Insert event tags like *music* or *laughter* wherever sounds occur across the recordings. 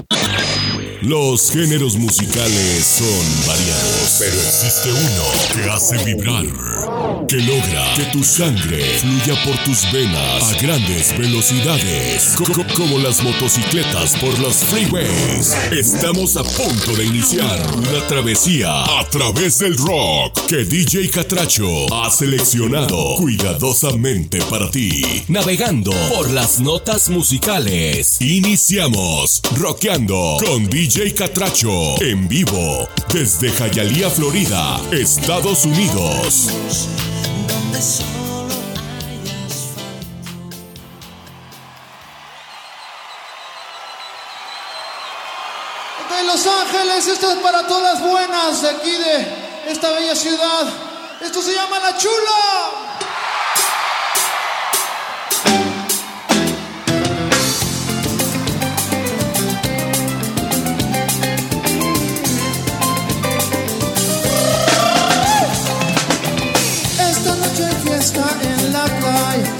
you Los géneros musicales son variados, pero existe uno que hace vibrar, que logra que tu sangre fluya por tus venas a grandes velocidades, co- co- como las motocicletas por los freeways. Estamos a punto de iniciar una travesía a través del rock que DJ Catracho ha seleccionado cuidadosamente para ti, navegando por las notas musicales. Iniciamos rockeando con DJ Catracho en vivo desde Hialeah, Florida, Estados Unidos. De Los Ángeles, esto es para todas buenas de aquí de esta bella ciudad. Esto se llama La Chula. Noche hay fiesta en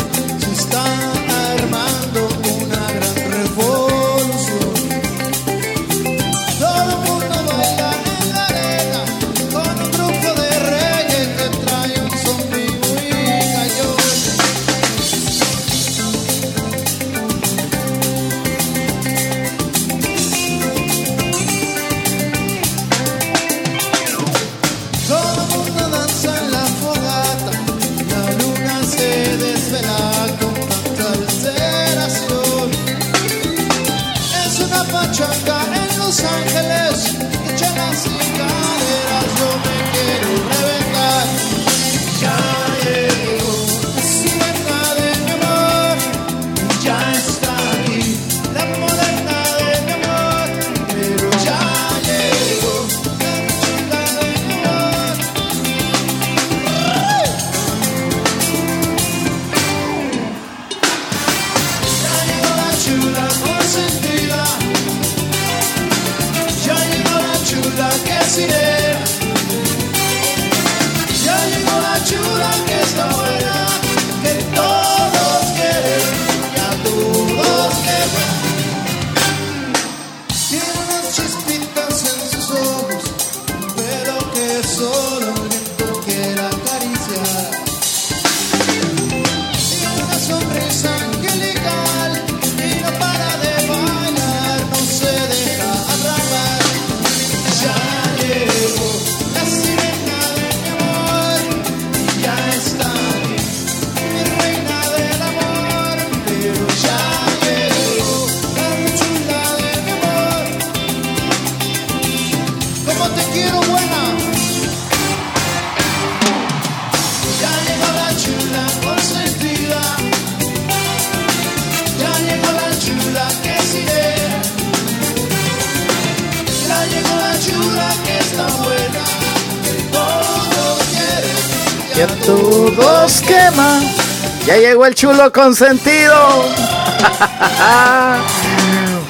Ya llegó el chulo consentido. *laughs*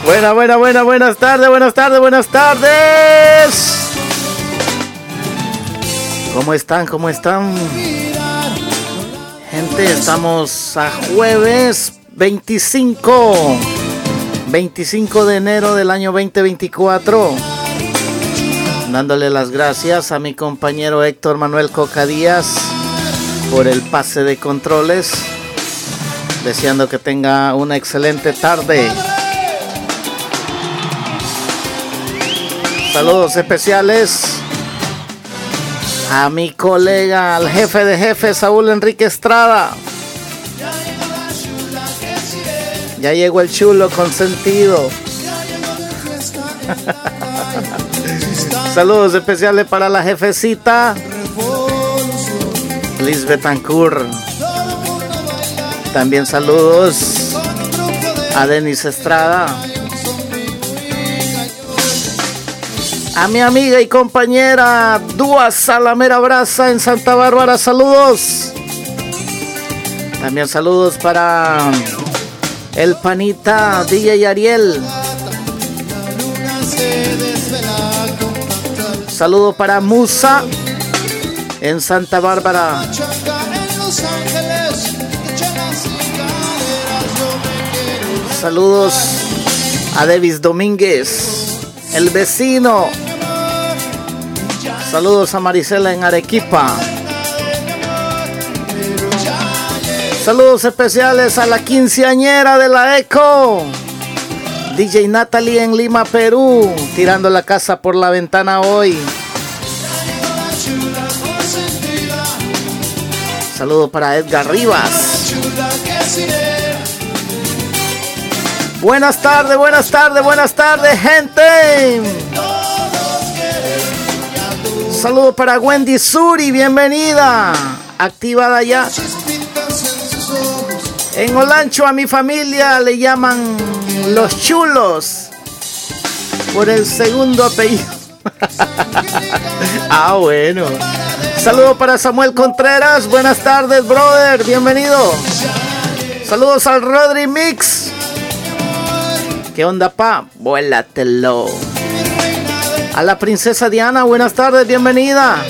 buena, buena, buena, buenas tardes, buenas tardes, buenas tardes. ¿Cómo están? ¿Cómo están? Gente, estamos a jueves 25. 25 de enero del año 2024. Dándole las gracias a mi compañero Héctor Manuel Coca Díaz por el pase de controles. Deseando que tenga una excelente tarde. Saludos especiales a mi colega, al jefe de jefes, Saúl Enrique Estrada. Ya llegó el chulo consentido. Saludos especiales para la jefecita Liz Betancourt. También saludos a Denis Estrada. A mi amiga y compañera Dua Salamera Braza en Santa Bárbara, saludos. También saludos para el panita DJ Ariel. Saludo para Musa en Santa Bárbara. Saludos A Davis Domínguez, el vecino. Saludos a Marisela en Arequipa. Saludos especiales a la quinceañera de la ECO. DJ Natalie en Lima, Perú. Tirando la casa por la ventana hoy. Saludos para Edgar Rivas. Buenas tardes, buenas tardes, buenas tardes, gente. Saludos para Wendy Suri, bienvenida. Activada ya. En Olancho a mi familia le llaman los chulos por el segundo apellido. *laughs* ah, bueno. Saludos para Samuel Contreras. Buenas tardes, brother. Bienvenido. Saludos al Rodri Mix. ¿Qué onda, pa? Vuélatelo. A la princesa Diana, buenas tardes, bienvenida.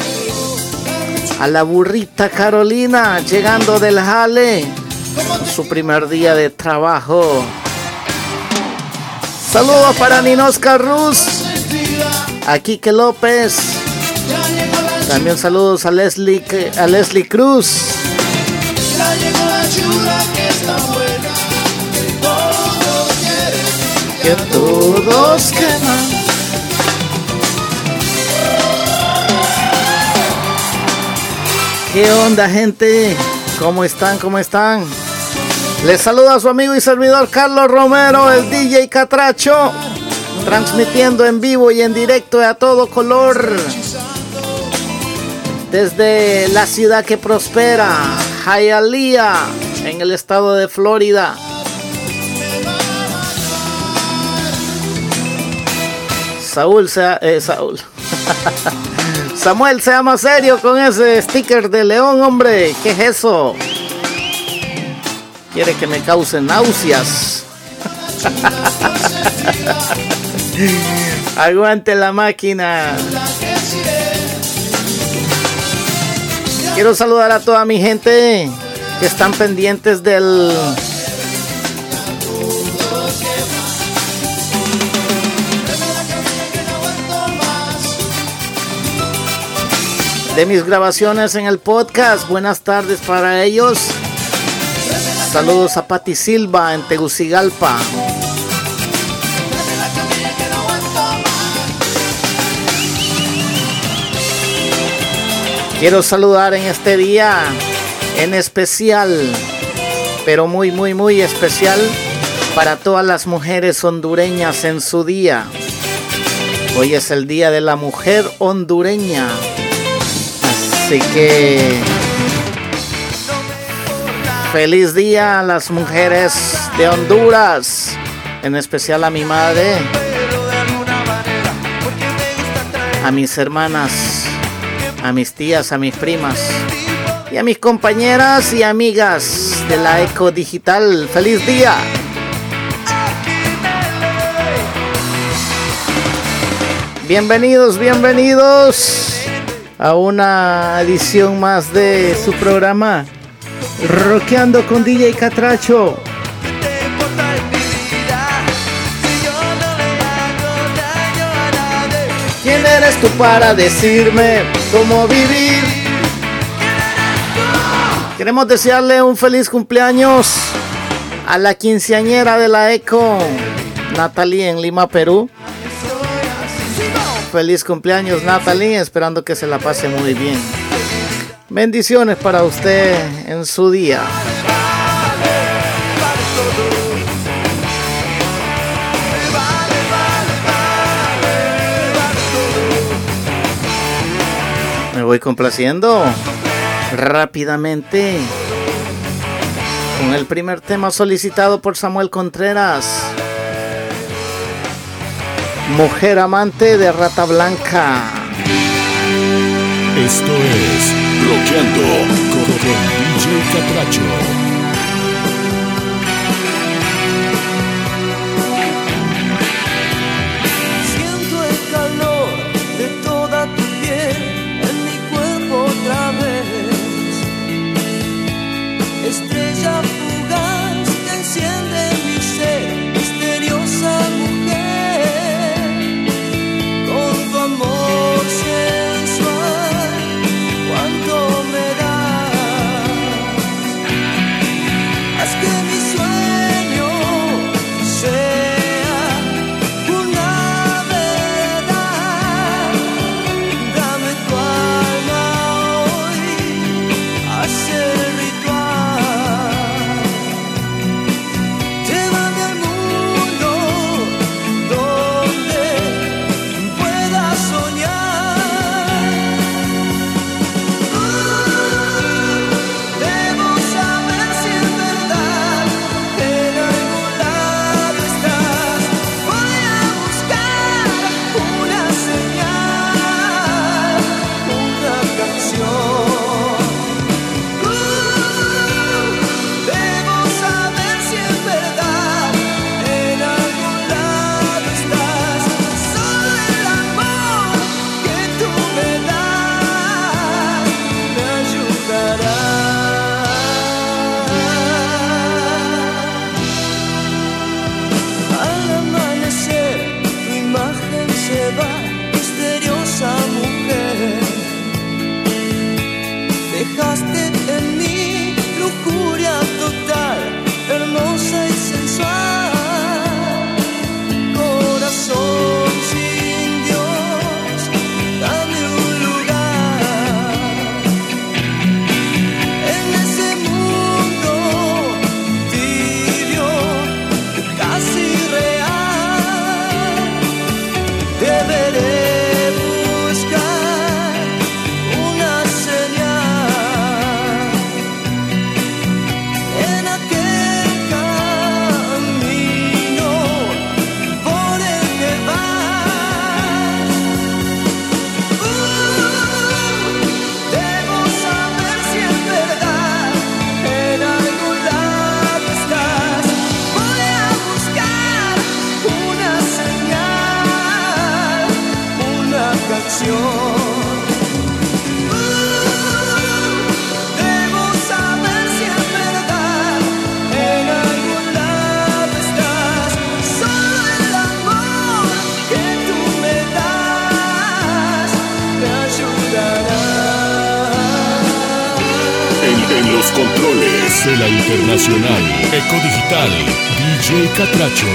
A la burrita Carolina, llegando del jale. Su primer día de trabajo. Saludos para Ninosca Ruz. A Quique López. También saludos a Leslie, a Leslie Cruz. Que todos queman. ¿Qué onda, gente? ¿Cómo están? ¿Cómo están? Les saluda a su amigo y servidor Carlos Romero, el DJ Catracho, transmitiendo en vivo y en directo a todo color desde la ciudad que prospera, Hialeah, en el estado de Florida. Saúl, sea, eh, Saúl. *laughs* Samuel, sea más serio con ese sticker de león, hombre. ¿Qué es eso? Quiere que me cause náuseas. *laughs* Aguante la máquina. Quiero saludar a toda mi gente que están pendientes del de mis grabaciones en el podcast. Buenas tardes para ellos. Saludos a Pati Silva en Tegucigalpa. Quiero saludar en este día en especial, pero muy, muy, muy especial para todas las mujeres hondureñas en su día. Hoy es el Día de la Mujer Hondureña. Así que feliz día a las mujeres de Honduras, en especial a mi madre, a mis hermanas, a mis tías, a mis primas y a mis compañeras y amigas de la Eco Digital. Feliz día. Bienvenidos, bienvenidos a una edición más de su programa Roqueando con DJ Catracho. ¿Quién eres tú para decirme cómo vivir? Queremos desearle un feliz cumpleaños a la quinceañera de la ECO, Natalie en Lima, Perú. Feliz cumpleaños Natalie, esperando que se la pase muy bien. Bendiciones para usted en su día. Me voy complaciendo rápidamente con el primer tema solicitado por Samuel Contreras. Mujer amante de Rata Blanca. Esto es Roqueando con, con DJ Catracho. Eco Digital DJ Catracho.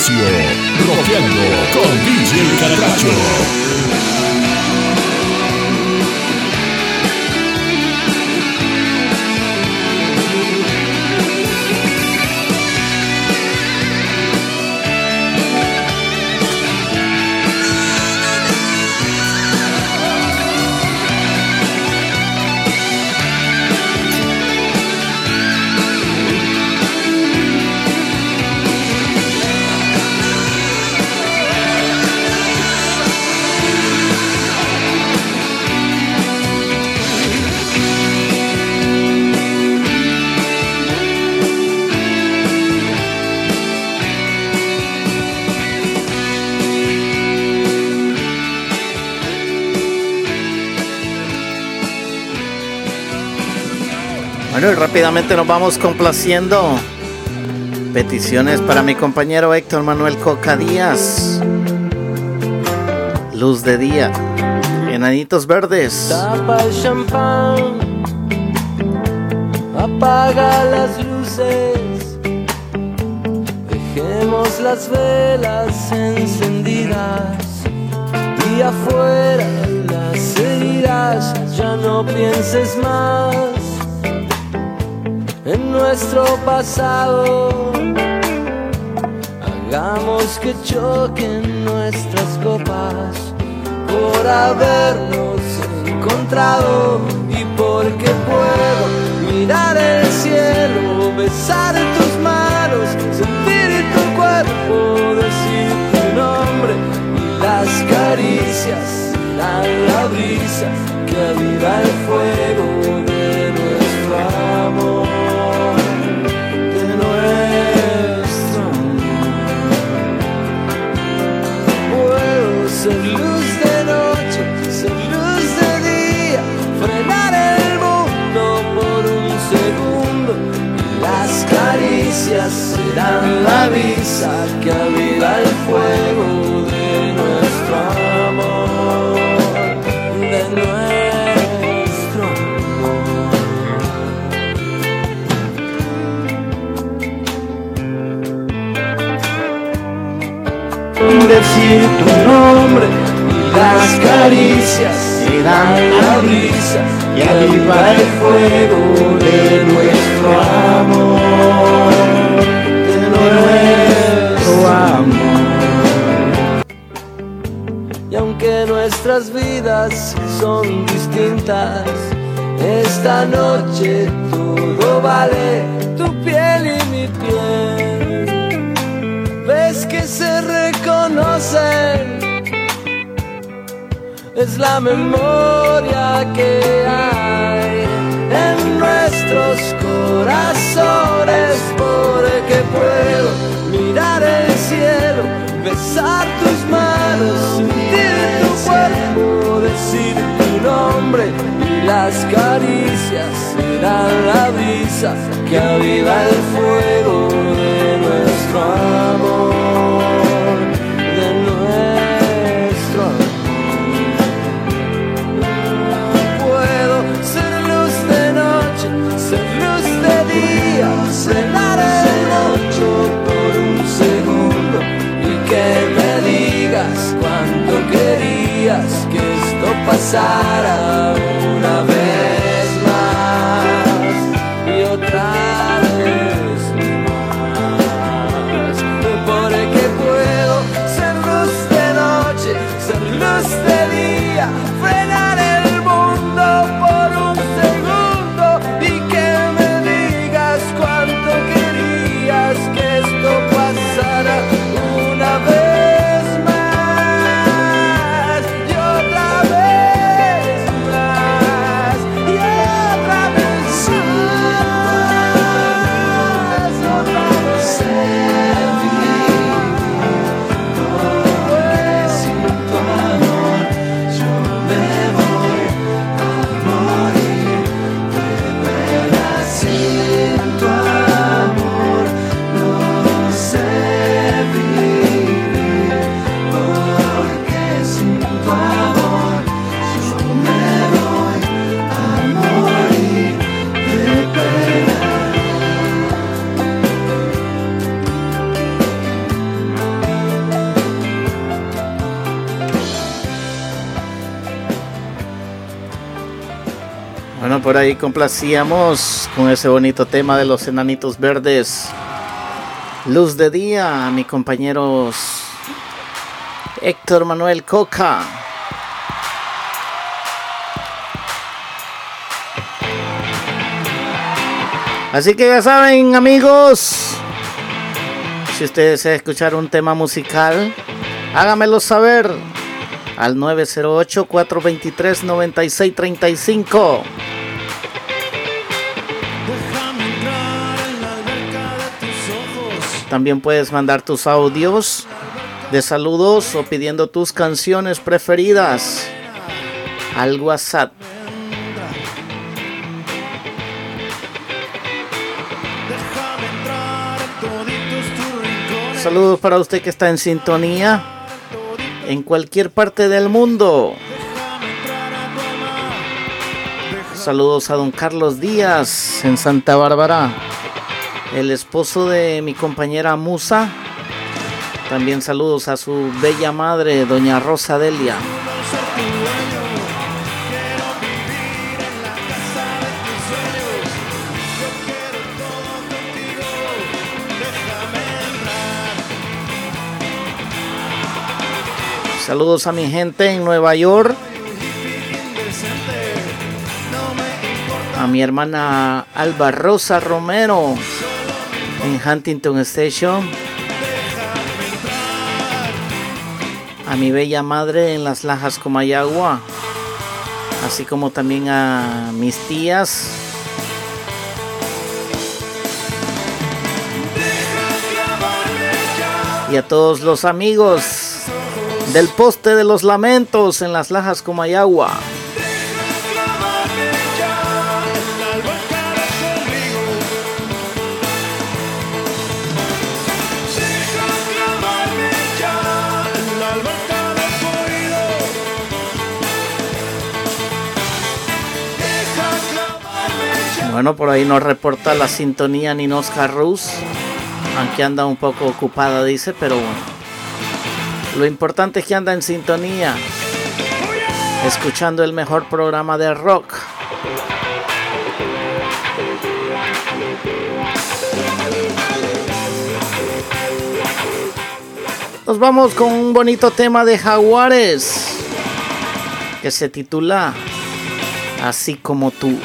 Espacio, rápidamente nos vamos complaciendo. Peticiones para mi compañero Héctor Manuel Coca Díaz. Luz de día. Enanitos verdes. Tapa el champán. Apaga las luces. Dejemos las velas encendidas. Y afuera las heridas. Ya no pienses más nuestro pasado. Hagamos que choquen nuestras copas por habernos encontrado y porque puedo mirar el cielo, besar tus manos, sentir tu cuerpo, decir tu nombre y las caricias la brisa que aviva el fuego caricias serán la visa que aviva el fuego de nuestro amor, de nuestro amor. Decir tu nombre y las caricias serán la brisa y aviva el fuego de nuestro amor, son distintas. Esta noche todo vale, tu piel y mi piel. Ves que se reconocen, es la memoria que hay en nuestros corazones, porque puedo mirar el cielo, besar tus manos, las caricias serán la brisa que aviva el fuego de nuestro amor, de nuestro amor. Puedo ser luz de noche, ser luz de día, cenar el ocho por un segundo y que me digas cuánto querías que esto pasara por ahí complacíamos con ese bonito tema de los enanitos verdes. Luz de día, a mi compañeros Héctor Manuel Coca. Así que ya saben, amigos, si ustedes desean escuchar un tema musical, hágamelo saber al 908-423-9635. También puedes mandar tus audios de saludos o pidiendo tus canciones preferidas al WhatsApp. Saludos para usted que está en sintonía en cualquier parte del mundo. Saludos a don Carlos Díaz en Santa Bárbara, el esposo de mi compañera Musa. También saludos a su bella madre, doña Rosa Delia. Saludos a mi gente en Nueva York. A mi hermana Alba Rosa Romero en Huntington Station. A mi bella madre en Las Lajas Comayagua. Así como también a mis tías. Y a todos los amigos del poste de los lamentos en Las Lajas Comayagua. Bueno, por ahí nos reporta la sintonía Ninosca Rus, aunque anda un poco ocupada, dice, pero bueno. Lo importante es que anda en sintonía, escuchando el mejor programa de rock. Nos vamos con un bonito tema de Jaguares. que se titula Así como tú.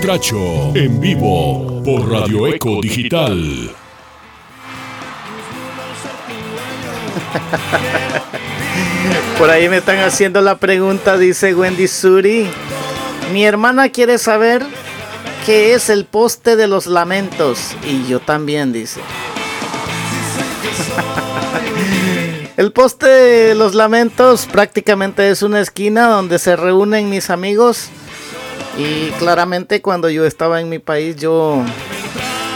Catracho en vivo por Radio Eco Digital. Por ahí me están haciendo la pregunta, dice Wendy Suri. Mi hermana quiere saber qué es el poste de los lamentos. Y yo también, dice. *laughs* El poste de los lamentos prácticamente es una esquina donde se reúnen mis amigos y claramente cuando yo estaba en mi país yo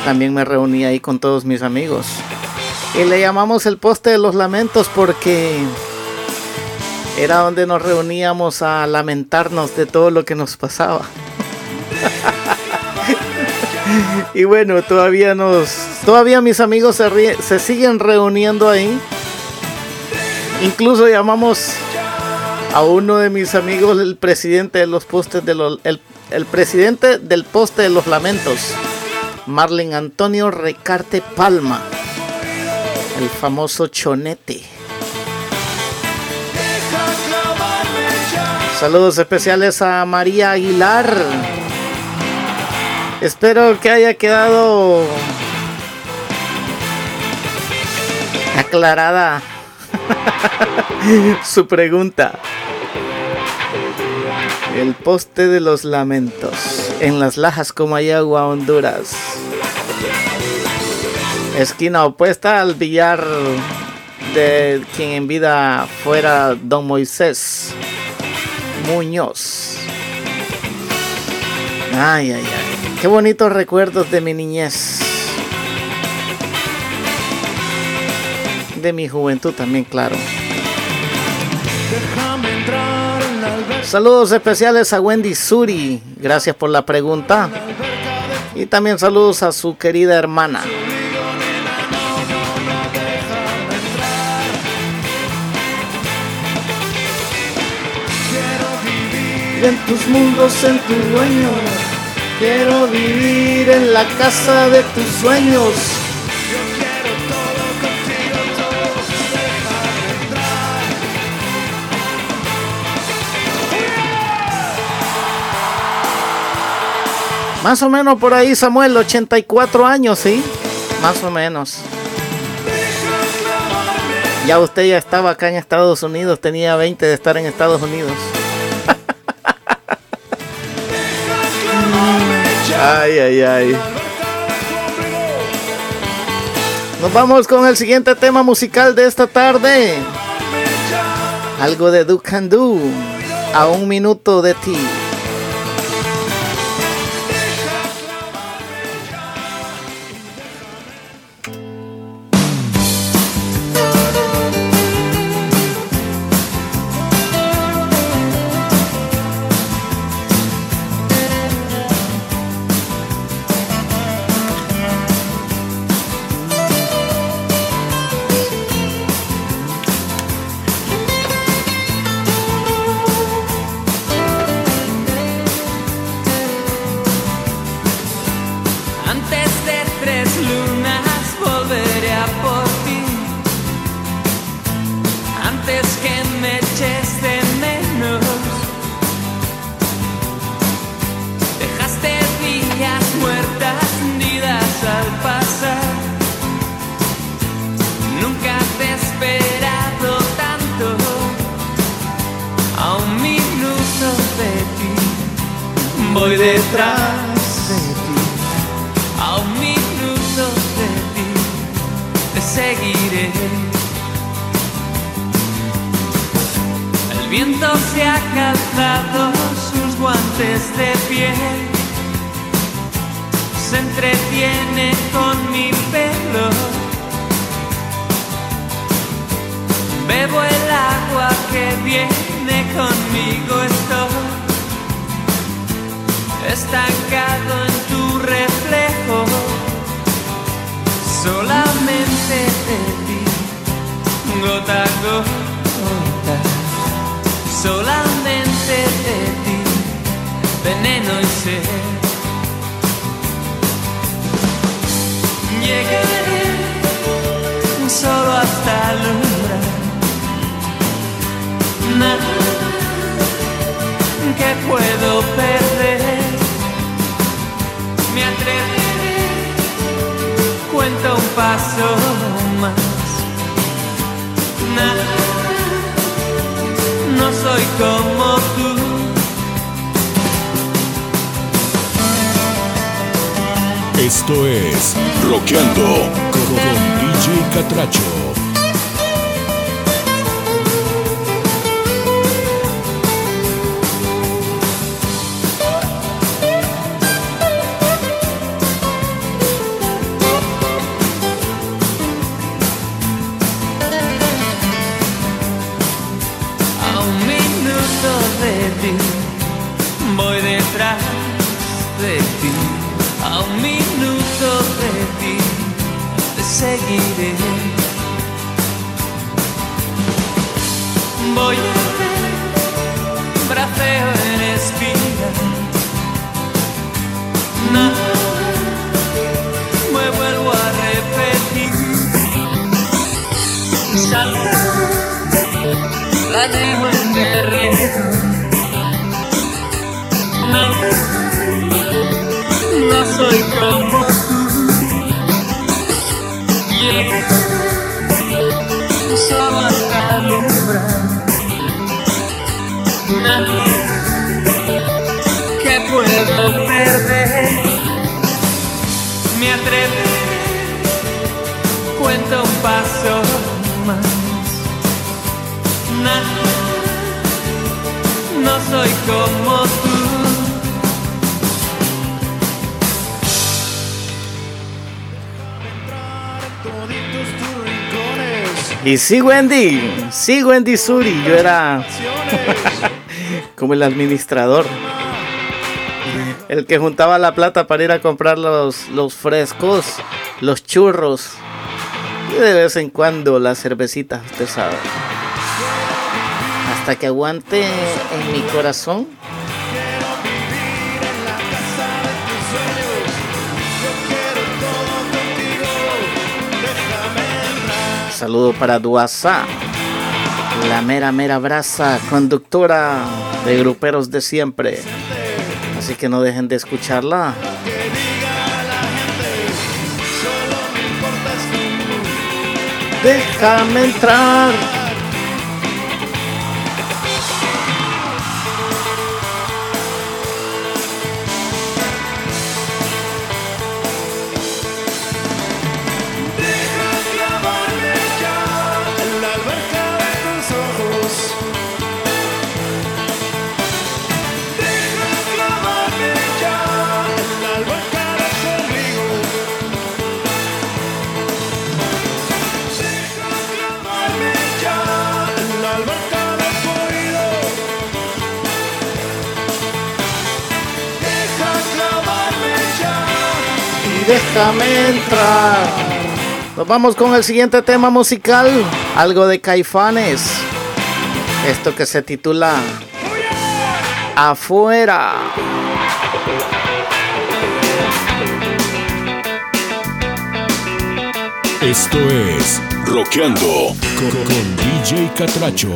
también me reunía ahí con todos mis amigos. Y le llamamos el poste de los lamentos porque era donde nos reuníamos a lamentarnos de todo lo que nos pasaba. *laughs* y bueno, todavía nos todavía mis amigos se, se siguen reuniendo ahí. Incluso llamamos a uno de mis amigos el presidente de los postes de los presidente del poste de los lamentos, Marlin Antonio Recarte Palma, el famoso chonete. Saludos especiales a María Aguilar. Espero que haya quedado aclarada *laughs* su pregunta. El poste de los lamentos. En las lajas como hay agua, Honduras. Esquina opuesta al billar de quien en vida fuera don Moisés Muñoz. Ay, ay, ay. Qué bonitos recuerdos de mi niñez. De mi juventud también, claro. Saludos especiales a Wendy Suri. Gracias por la pregunta. Y también saludos a su querida hermana. en tus mundos, en tu dueño. Quiero vivir en la casa de tus sueños. Más o menos por ahí, Samuel, 84 años, ¿sí? Más o menos. Ya usted ya estaba acá en Estados Unidos, tenía 20 de estar en Estados Unidos. Ay, ay, ay. Nos vamos con el siguiente tema musical de esta tarde. Algo de Do Can Do. A un minuto de ti. paso más. Nah, no soy como tú. Esto es Roqueando con DJ Catracho. Sí, Wendy, sí, Wendy Suri, yo era *laughs* como el administrador, el que juntaba la plata para ir a comprar los, los frescos, los churros y de vez en cuando las cervecitas, usted sabe. Hasta que aguante en mi corazón. Saludo para Duasa, la mera mera brasa, conductora de gruperos de siempre. Así que no dejen de escucharla. Déjame entrar. Déjame. Nos vamos con el siguiente tema musical, algo de Caifanes. Esto que se titula Afuera. Esto es Roqueando con DJ Catracho.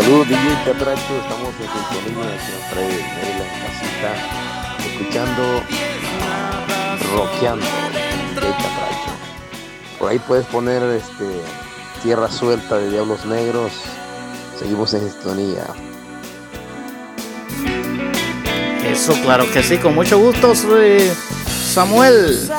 Saludos DJ Catracho, estamos en sintonía aquí en Fred Maryland casita, escuchando Rockeando DJ Catracho. Por ahí puedes poner este Tierra Suelta de Diablos Negros. Seguimos en sintonía. Eso, claro que sí, con mucho gusto, soy Samuel.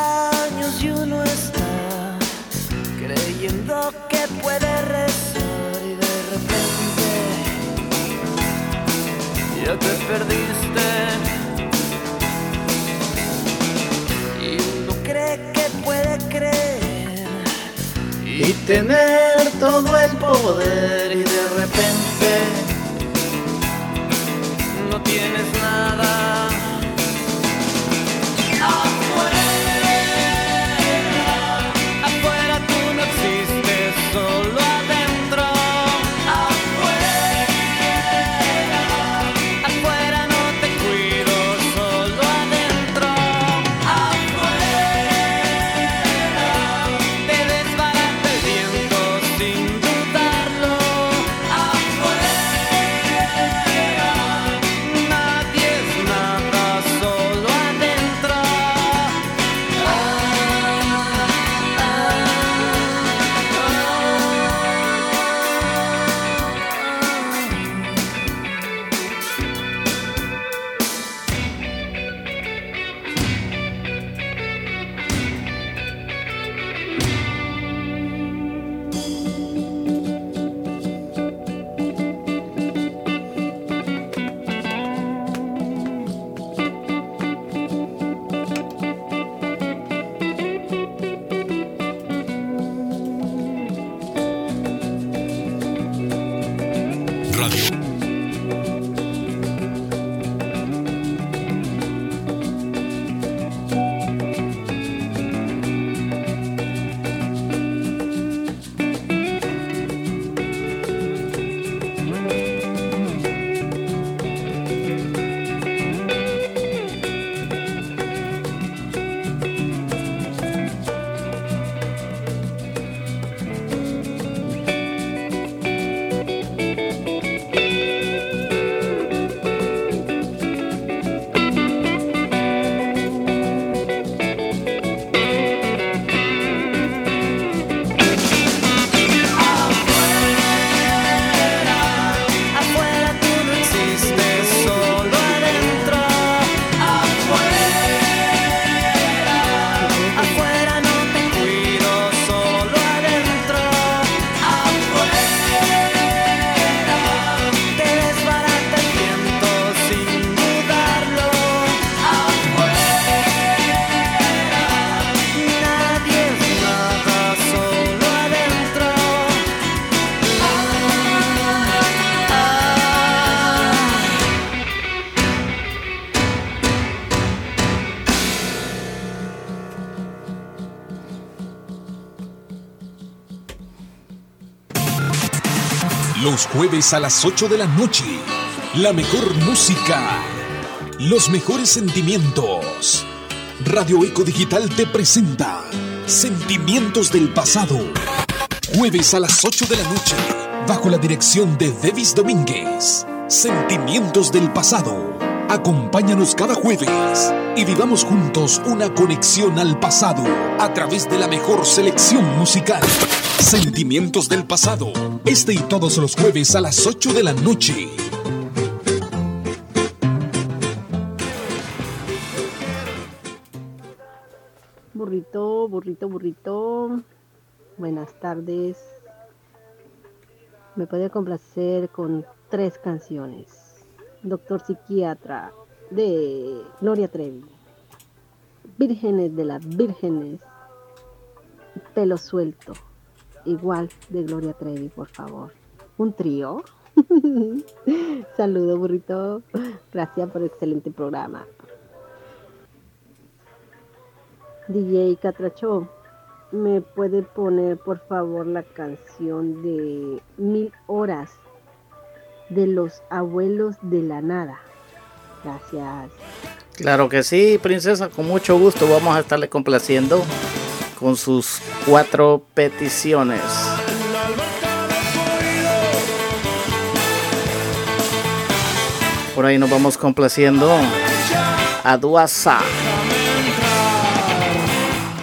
Tener todo el poder y de repente Jueves a las 8 de la noche. La mejor música. Los mejores sentimientos. Radio Eco Digital te presenta Sentimientos del Pasado. Jueves a las 8 de la noche. Bajo la dirección de Devis Domínguez. Sentimientos del Pasado. Acompáñanos cada jueves y vivamos juntos una conexión al pasado a través de la mejor selección musical. Sentimientos del pasado. Este y todos los jueves a las 8 de la noche. Burrito, burrito, burrito. Buenas tardes. Me puede complacer con tres canciones. Doctor Psiquiatra de Gloria Trevi. Vírgenes de las Vírgenes. Pelo suelto. Igual de Gloria Trevi, por favor. Un trío. *laughs* Saludo, burrito. Gracias por el excelente programa. DJ Catracho, ¿me puede poner por favor la canción de Mil Horas de los Abuelos de la Nada? Gracias. Claro que sí, princesa, con mucho gusto vamos a estarle complaciendo con sus cuatro peticiones. Por ahí nos vamos complaciendo a Duasa.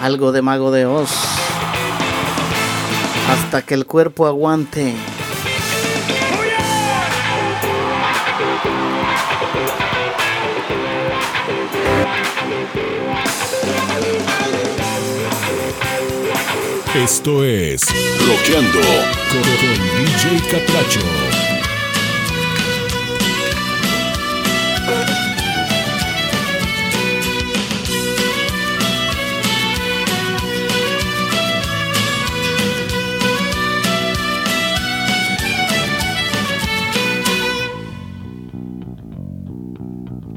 Algo de Mago de Oz. Hasta que el cuerpo aguante. Esto es Roqueando con, con DJ Catracho.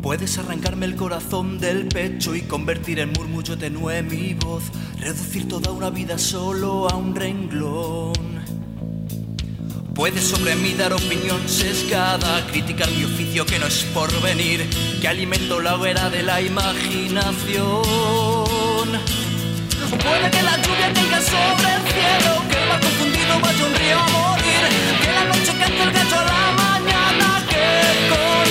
Puedes arrancarme el corazón del pecho y convertir en murmullo tenue mi voz, reducir toda una vida solo a un renglón. Puedes sobre mí dar opinión sesgada, criticar mi oficio que no es por venir, que alimento la hoguera de la imaginación. Puede que la lluvia caiga sobre el cielo, que el confundido vaya un río a morir, que la noche cante el gato a la mañana, que con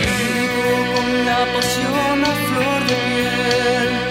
Vivo con la pasión a flor de piel,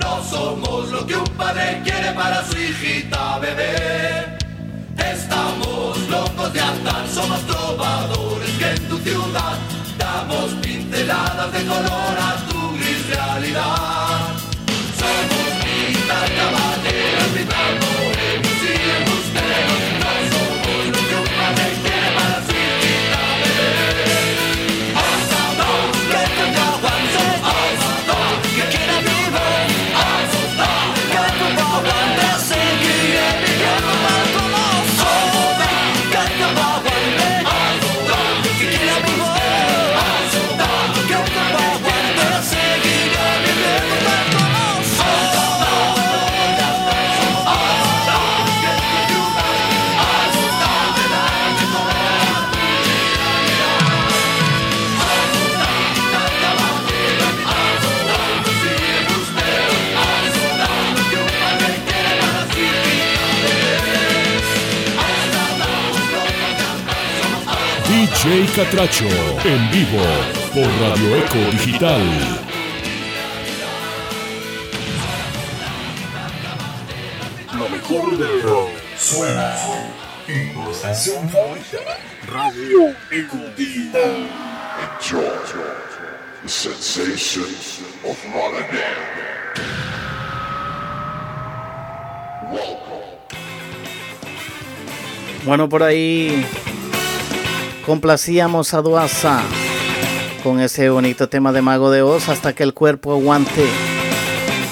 no somos lo que un padre quiere para su hijita bebé. Estamos locos de andar, somos trovadores que en tu ciudad damos pinceladas de color a tu gris realidad. Catracho, en vivo por Radio Eco Digital. Lo mejor de lo suena en tu estación favorita, Radio Eco Digital. George, the sensations of modern day. Welcome. Bueno, por ahí Complacíamos a Duasa con ese bonito tema de Mago de Oz hasta que el cuerpo aguante.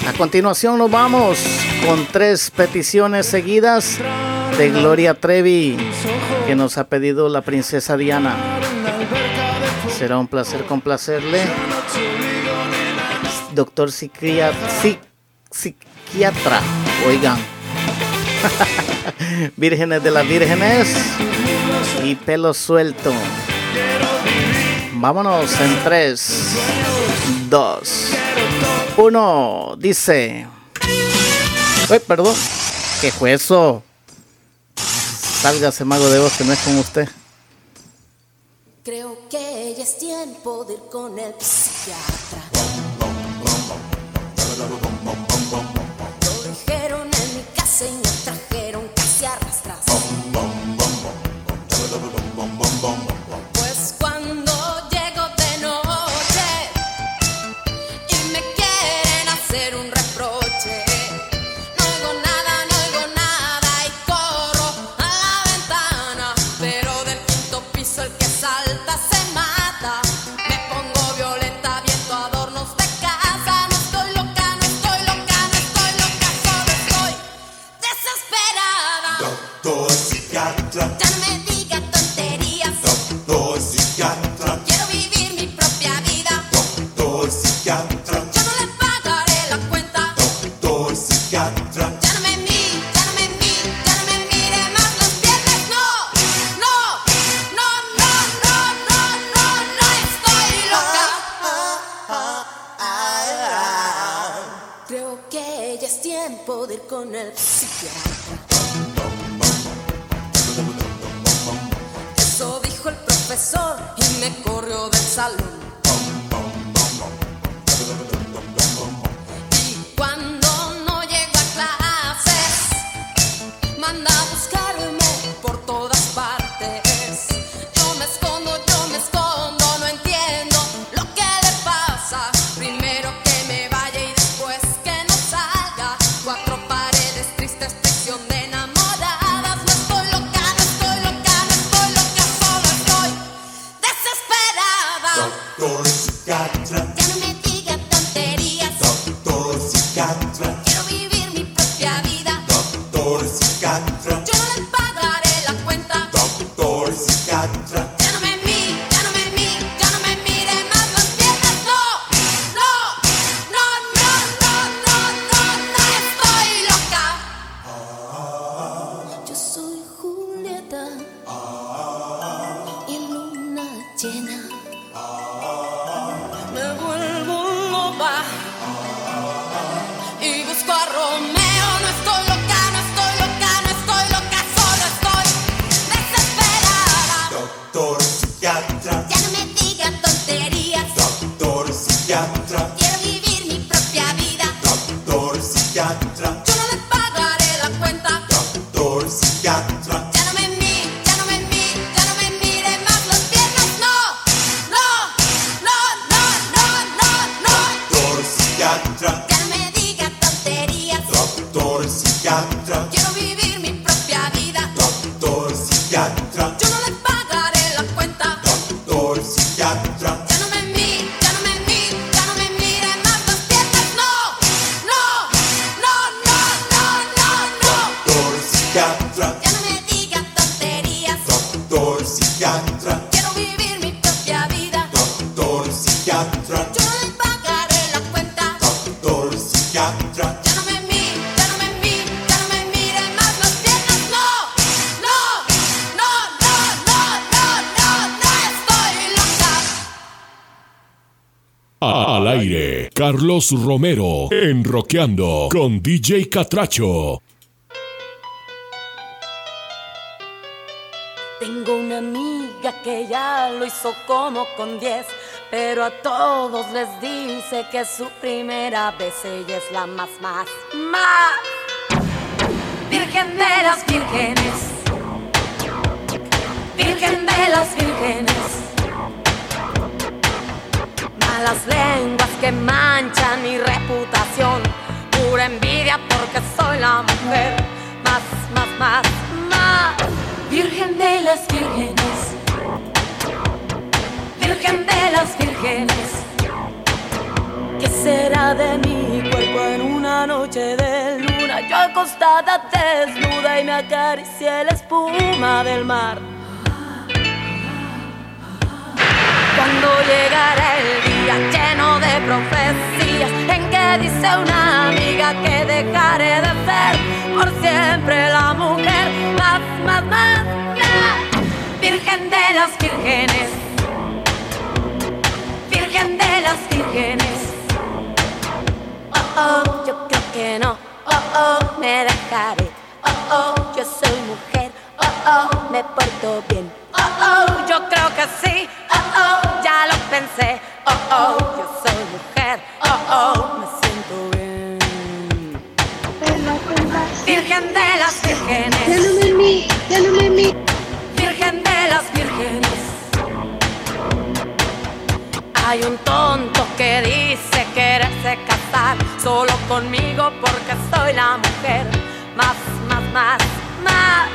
A continuación nos vamos con tres peticiones seguidas de Gloria Trevi que nos ha pedido la princesa Diana. Será un placer complacerle. Doctor psiquiatra, psiquiatra, oigan. Vírgenes de las Vírgenes y pelo suelto. Vámonos en 3, 2, 1. Dice. Uy, perdón. ¿Qué fue eso? Sálgase, mago de voz, que no es con usted. Creo que ya es tiempo de ir con el psiquiatra. yeah. Romero, en Roqueando con DJ Catracho. Tengo una amiga que ya lo hizo como con 10, pero a todos les dice que su primera vez ella es la más, más, más. Virgen de las vírgenes. Virgen de las vírgenes. Malas lenguas que manchan mi reputación. Pura envidia porque soy la mujer más, más, más, más. Virgen de las vírgenes. Virgen de las vírgenes. ¿Qué será de mi cuerpo en una noche de luna? Yo acostada desnuda y me acaricié la espuma del mar. Cuando llegará el día lleno de profecías en que dice una amiga que dejaré de ser por siempre la mujer más, más, más. Virgen de las vírgenes. Virgen de las vírgenes. Oh, oh, yo creo que no. Oh, oh, me dejaré. Oh, oh, yo soy mujer. Oh, oh, me porto bien. Oh, oh, yo creo que sí. Oh, oh, pensé. Oh, oh, yo soy mujer. Oh, oh, me siento bien. Virgen de las vírgenes. Virgen de las vírgenes. Hay un tonto que dice quererse casar solo conmigo porque soy la mujer más, más, más, más.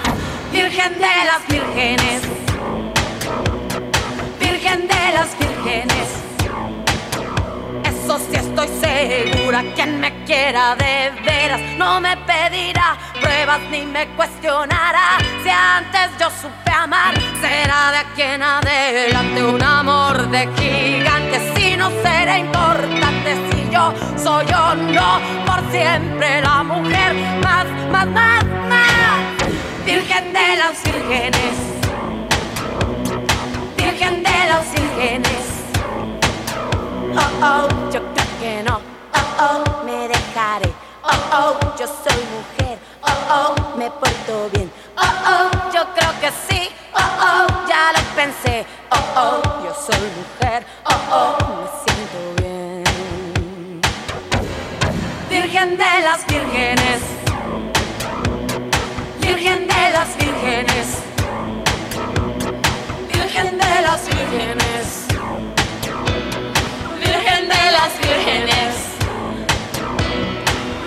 Virgen de las vírgenes. Virgen de las vírgenes. Eso sí estoy segura, quien me quiera de veras no me pedirá pruebas ni me cuestionará. Si antes yo supe amar, será de aquí en adelante un amor de gigante. Si no será importante si yo soy o no, por siempre la mujer más, más, más, más. Virgen de las vírgenes. Las vírgenes. Oh, oh, yo creo que no. Oh, oh, me dejaré. Oh, oh, yo soy mujer. Oh, oh, me porto bien. Oh, oh, yo creo que sí. Oh, oh, ya lo pensé. Oh, oh, yo soy mujer. Oh, oh, me siento bien. Virgen de las vírgenes. Virgen de las vírgenes. Virgen de las vírgenes. Virgen de las vírgenes.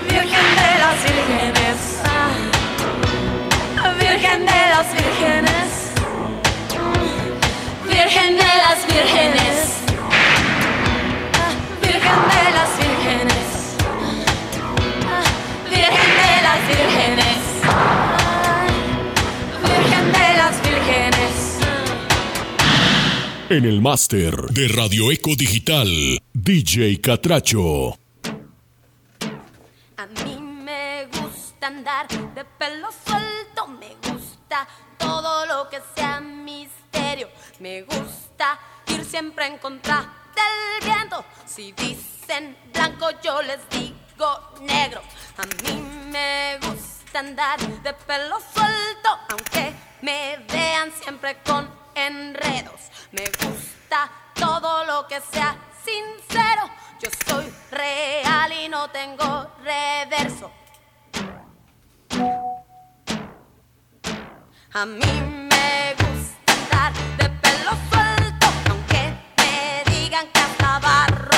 Virgen de las vírgenes. Ah. Virgen de las vírgenes. Virgen de las vírgenes. Ah. Virgen de las vírgenes. Ah. Virgen de las vírgenes. En el máster de Radio Eco Digital, DJ Catracho. A mí me gusta andar de pelo suelto, me gusta todo lo que sea misterio, me gusta ir siempre en contra del viento. Si dicen blanco, yo les digo negro. A mí me gusta andar de pelo suelto, aunque me vean siempre con enredos. Me gusta todo lo que sea sincero. Yo soy real y no tengo reverso. A mí me gusta andar de pelo suelto, aunque me digan que hasta barro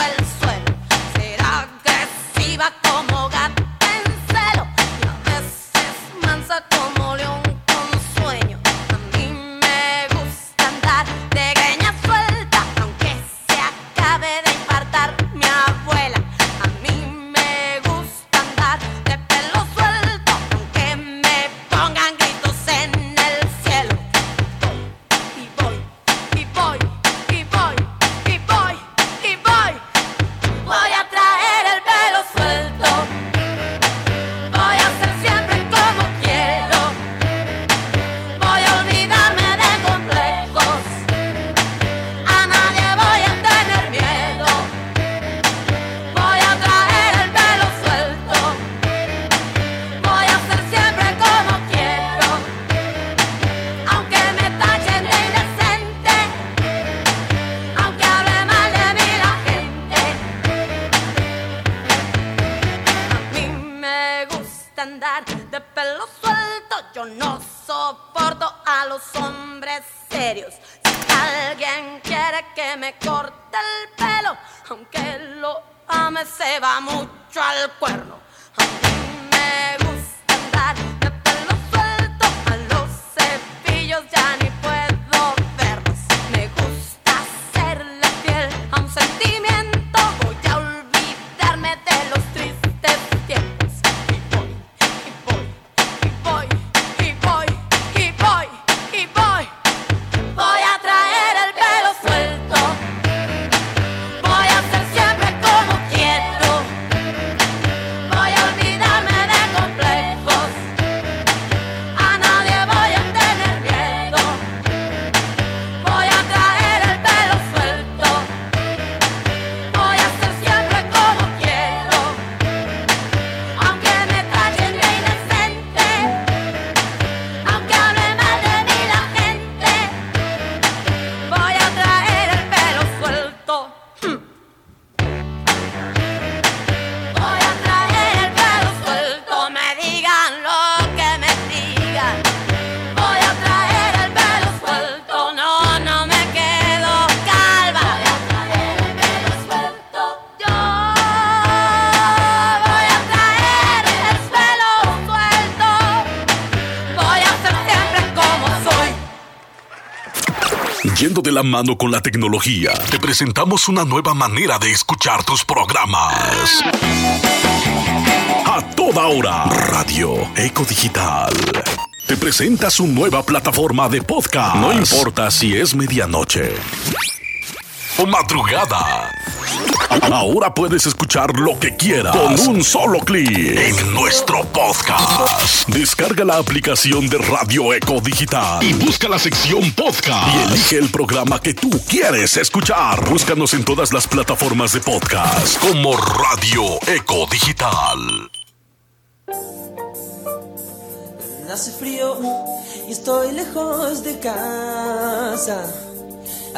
mano con la tecnología, te presentamos una nueva manera de escuchar tus programas. A toda hora, Radio Eco Digital. Te presenta su nueva plataforma de podcast. No importa si es medianoche o madrugada. Ahora puedes escuchar lo que quieras con un solo clic en nuestro podcast. Descarga la aplicación de Radio Eco Digital y busca la sección podcast y elige el programa que tú quieres escuchar. Búscanos en todas las plataformas de podcast como Radio Eco Digital. Hace frío y estoy lejos de casa.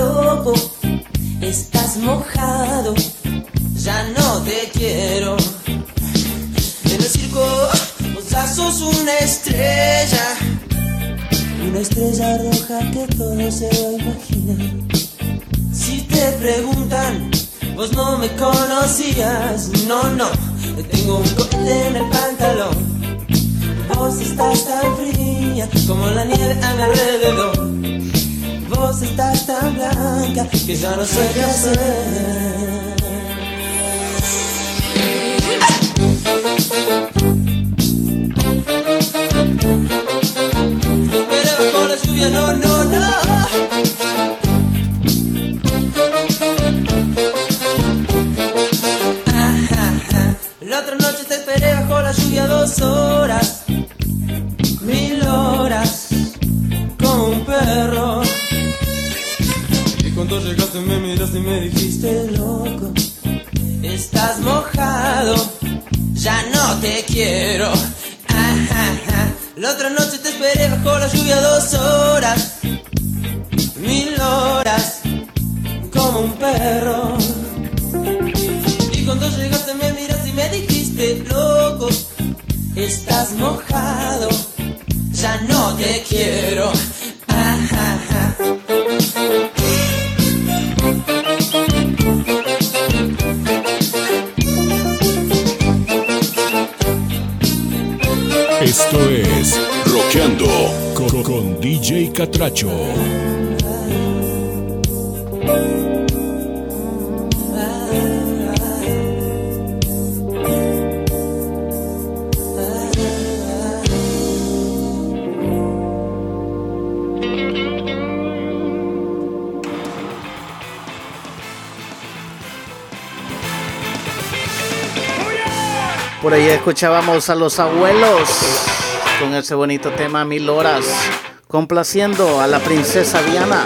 loco, estás mojado, ya no te quiero. En el circo, vos sos una estrella, una estrella roja que todo se va a imaginar. Si te preguntan, vos no me conocías, no, no, tengo un cohete en el pantalón. Vos estás tan fría como la nieve a mi alrededor. Vos estás tan blanca que ya no sé qué hacer. Pero la lluvia, no, no, no. La otra noche te esperé bajo la lluvia dos horas, llegaste me miraste y me dijiste, loco, estás mojado, ya no te quiero. La otra noche te esperé bajo la lluvia dos horas, mil horas, como un perro. Y cuando llegaste me miraste y me dijiste, loco, estás mojado, ya no te quiero. Roqueando con, DJ Catracho. Por ahí escuchábamos a los abuelos con ese bonito tema Mil Horas, complaciendo a la princesa Diana.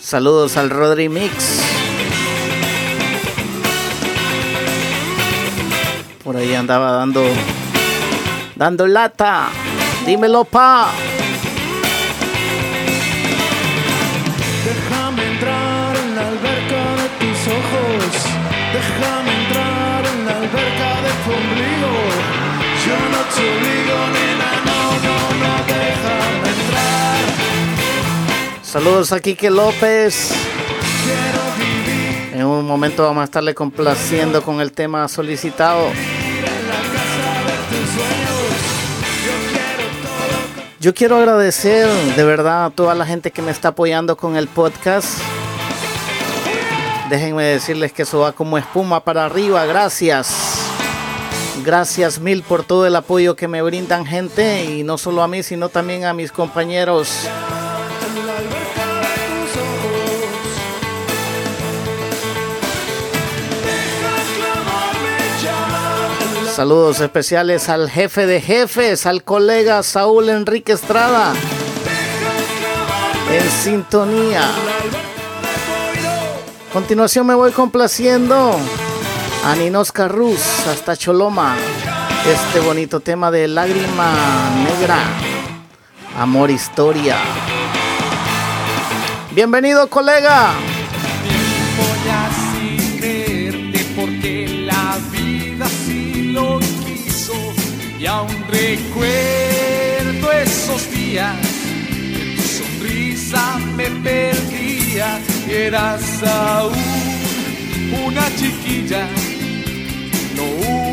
Saludos al Rodri Mix. Por ahí andaba dando dando lata. Dímelo, pa. Ojos. Déjame entrar en la alberca de tu ombligo. Yo no te obligo, nena, no, no, no, déjame entrar. Saludos a Quique López. Quiero vivir En un momento vamos a estarle complaciendo con el tema solicitado. Yo quiero agradecer de verdad a toda la gente que me está apoyando con el podcast. Déjenme decirles que eso va como espuma para arriba. Gracias. Gracias mil por todo el apoyo que me brindan gente y no solo a mí, sino también a mis compañeros. Saludos especiales al jefe de jefes, al colega Saúl Enrique Estrada. En sintonía. Continuación me voy complaciendo a Ninosca Ruz hasta Choloma. Este bonito tema de lágrima negra. Amor historia. Bienvenido colega. Voy porque la vida lo quiso y aún recuerdo esos días sonrisa me perdía eras aún una chiquilla lo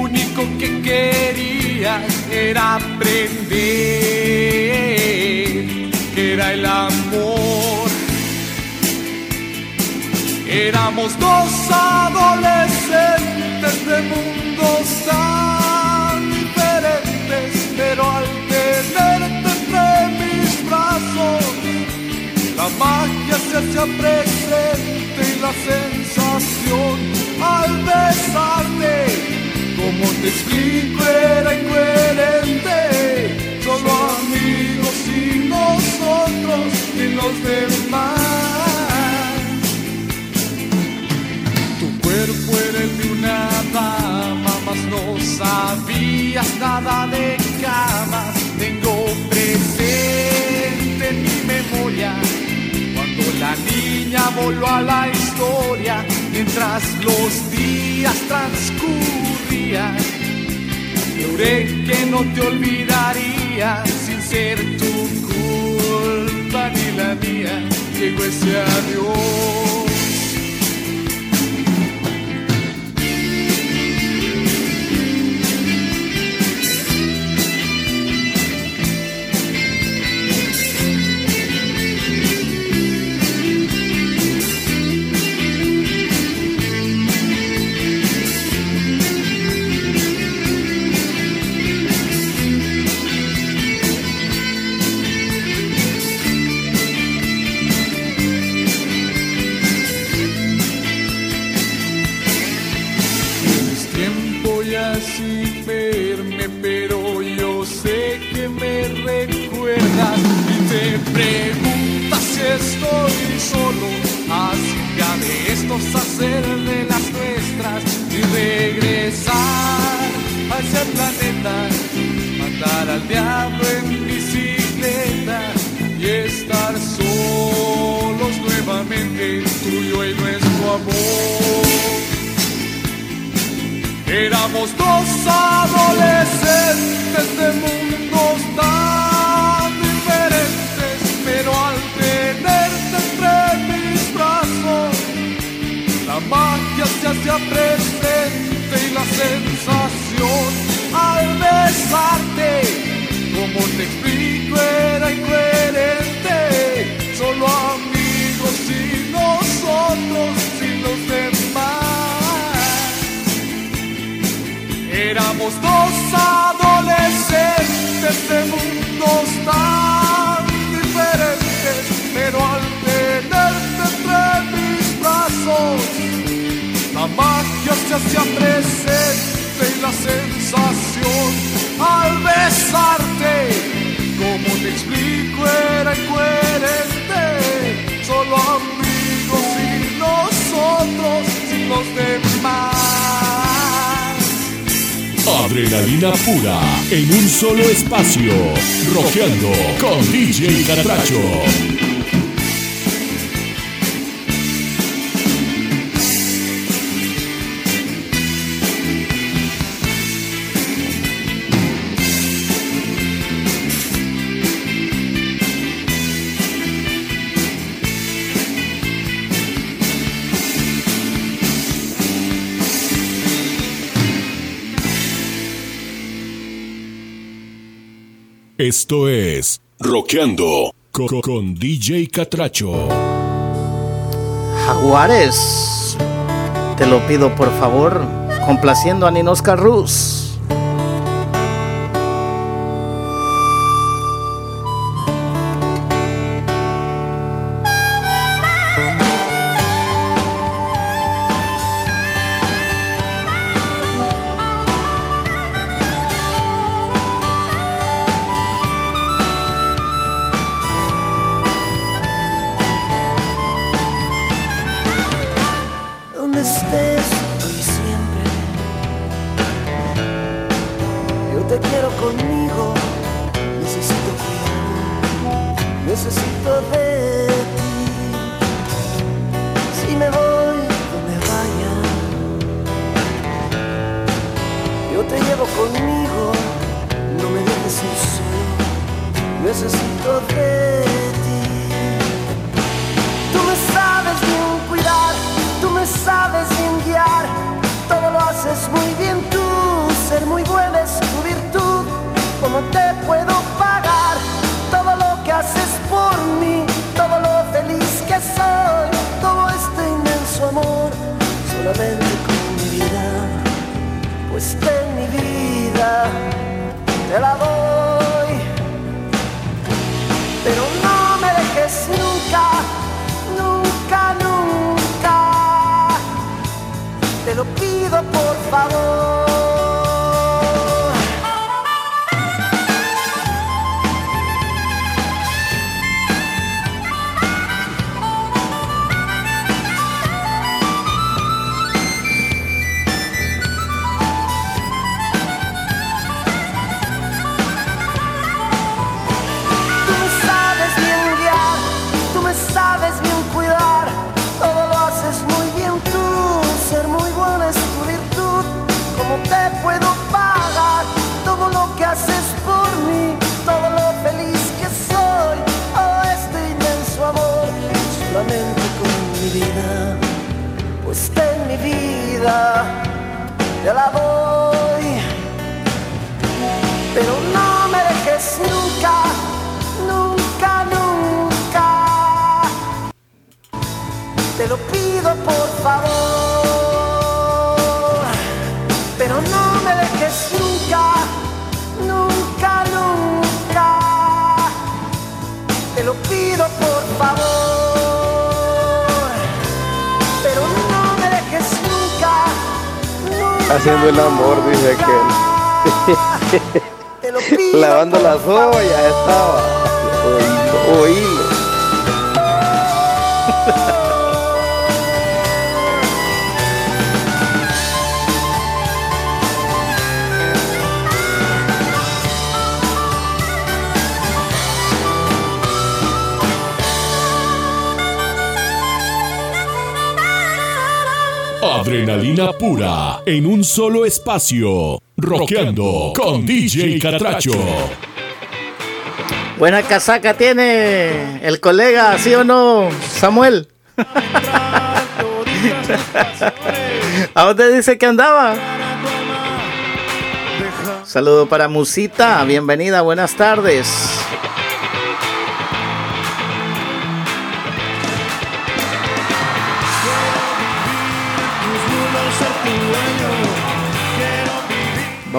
único que quería era aprender que era el amor. Éramos dos adolescentes de mundos tan diferentes, pero al tenerte entre mis brazos, la magia se hacía presente la sensación al besarte, como te explico, era incoherente. Solo amigos y nosotros y los demás. Tu cuerpo era el de una dama, mas no sabías nada de camas. Voló a la historia mientras los días transcurrían. Juré que no te olvidaría sin ser tu culpa ni la mía. Llegó ese adiós. este mundo tan diferente, pero al tenerte entre mis brazos, la magia se hacía presente y la sensación al besarte, como te explico, era incoherente, solo amigos y nosotros, sin los demás. Adrenalina pura en un solo espacio. Roqueando con DJ Catracho. Esto es Roqueando con, con DJ Catracho. Jaguares, te lo pido por favor, complaciendo a Ninos Carrus. understands un solo espacio. Rockeando con DJ Catracho. Buena casaca tiene el colega, ¿sí o no, Samuel? *laughs* ¿A dónde dice que andaba? Saludo para Musita, bienvenida, buenas tardes.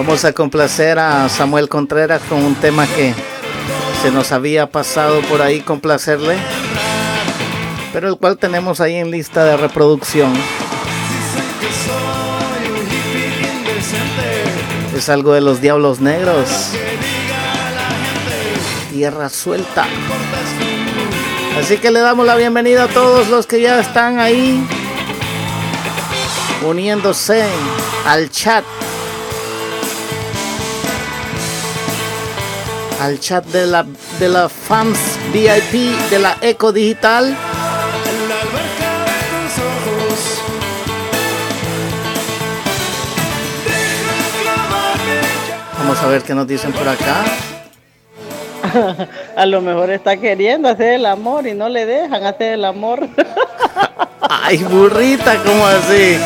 Vamos a complacer a Samuel Contreras con un tema que se nos había pasado por ahí complacerle, pero el cual tenemos ahí en lista de reproducción. Es algo de los Diablos Negros. Tierra suelta. Así que le damos la bienvenida a todos los que ya están ahí uniéndose al chat Al chat de la, de la fans VIP de la Eco Digital. Vamos a ver qué nos dicen por acá. *laughs* A lo mejor está queriendo hacer el amor y no le dejan hacer el amor. *laughs* Ay, burrita, ¿cómo así?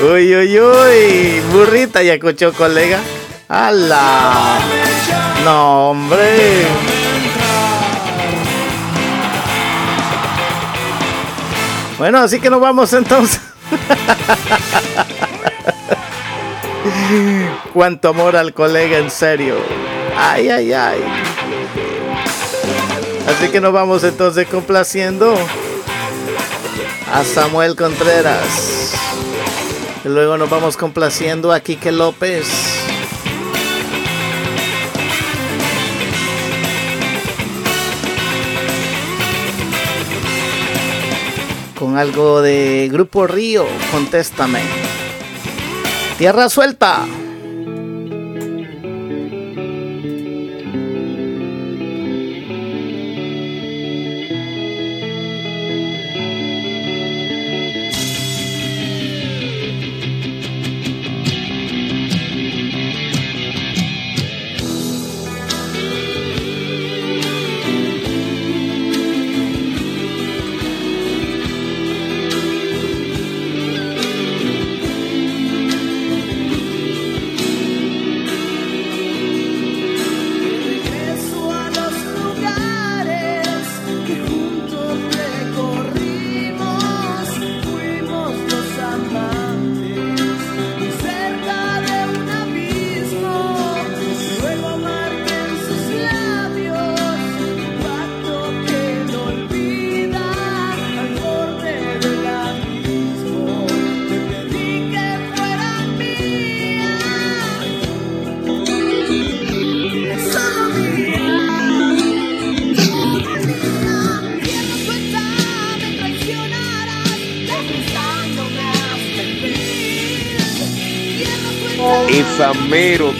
Uy, uy, uy. Burrita, ya escuchó, colega. ¡Hala! No, hombre. Bueno, así que nos vamos entonces. *laughs* Cuánto amor al colega, en serio. Ay, ay, ay. Así que nos vamos entonces complaciendo a Samuel Contreras. Y luego nos vamos complaciendo a Quique López. Algo de Grupo Río, contéstame. Tierra suelta.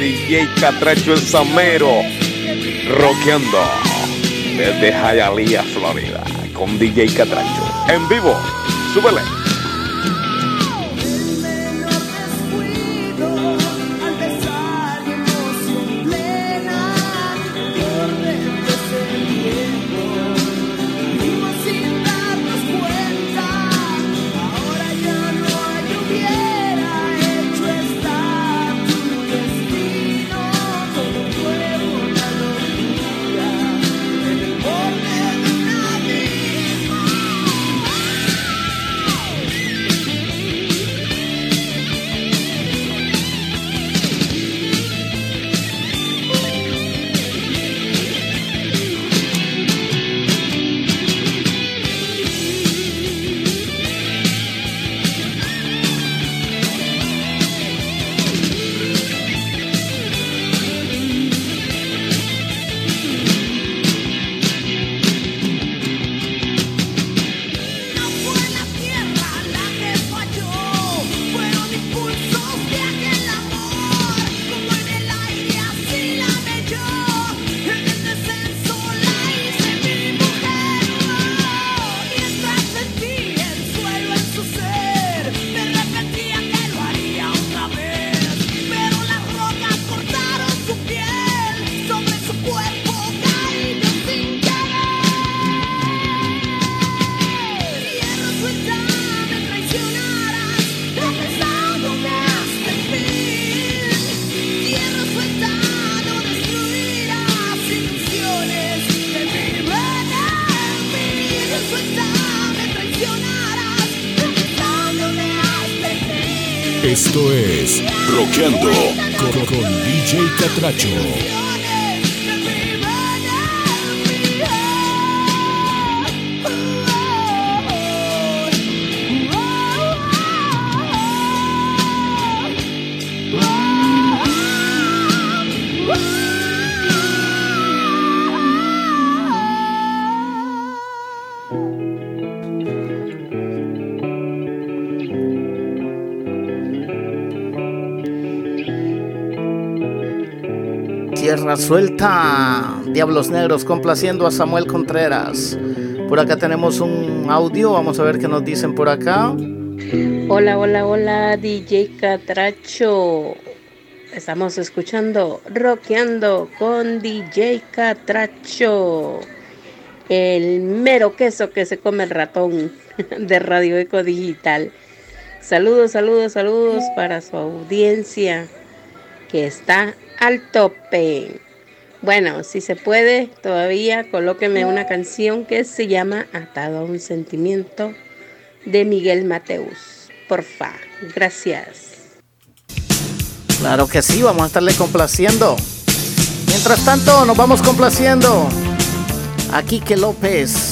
DJ Catracho el Samero, rockeando desde Hialeah, Florida, con DJ Catracho. En vivo, súbele. DJ Suelta. Diablos Negros complaciendo a Samuel Contreras. Por acá tenemos un audio, vamos a ver qué nos dicen por acá. Hola, hola, hola, DJ Catracho. Estamos escuchando Rockeando con DJ Catracho. El mero queso que se come el ratón *laughs* de Radio Eco Digital. Saludos, saludos, saludos para su audiencia que está al tope. Bueno, si se puede, todavía colóqueme una canción que se llama Atado a un sentimiento de Miguel Mateus. Porfa, gracias. Claro que sí, vamos a estarle complaciendo. Mientras tanto, nos vamos complaciendo. A Quique López.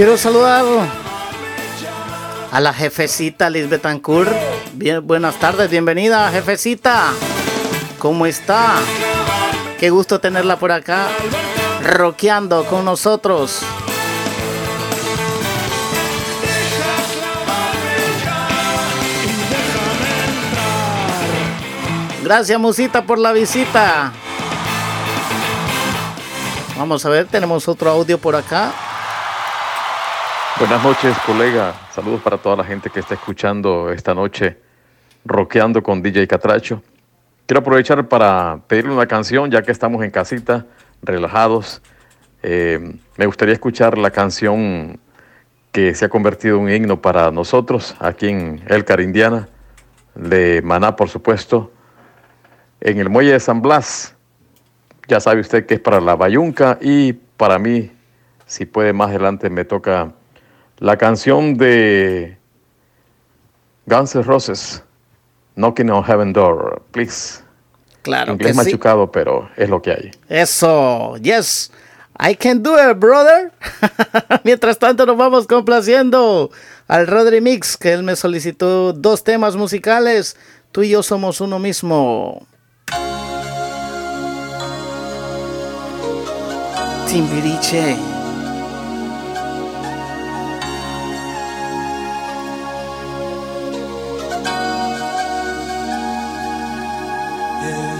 Quiero saludar a la jefecita Liz Betancourt. Bien, buenas tardes, bienvenida, jefecita. ¿Cómo está? Qué gusto tenerla por acá, rockeando con nosotros. Gracias, Musita, por la visita. Vamos a ver, tenemos otro audio por acá. Buenas noches, colega. Saludos para toda la gente que está escuchando esta noche, rockeando con DJ Catracho. Quiero aprovechar para pedirle una canción, ya que estamos en casita, relajados. Eh, me gustaría escuchar la canción que se ha convertido en un himno para nosotros aquí en El Indiana, de Maná, por supuesto, en el muelle de San Blas. Ya sabe usted que es para la Bayunca y para mí, si puede más adelante, me toca la canción de Guns N' Roses, Knocking on Heaven Door, please. Claro Inglés que sí. machucado, pero es lo que hay. Eso, yes. I can do it, brother. *laughs* Mientras tanto, nos vamos complaciendo al Rodri Mix, que él me solicitó dos temas musicales. Tú y yo somos uno mismo. Timbiriche.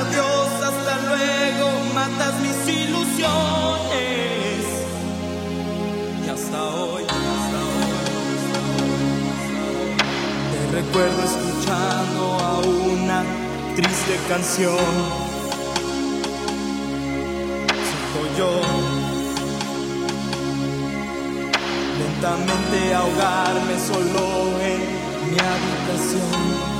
Adiós, hasta luego, matas mis ilusiones. Y hasta hoy, hasta hoy, te recuerdo escuchando a una triste canción. Soy yo. Lentamente ahogarme solo en mi habitación.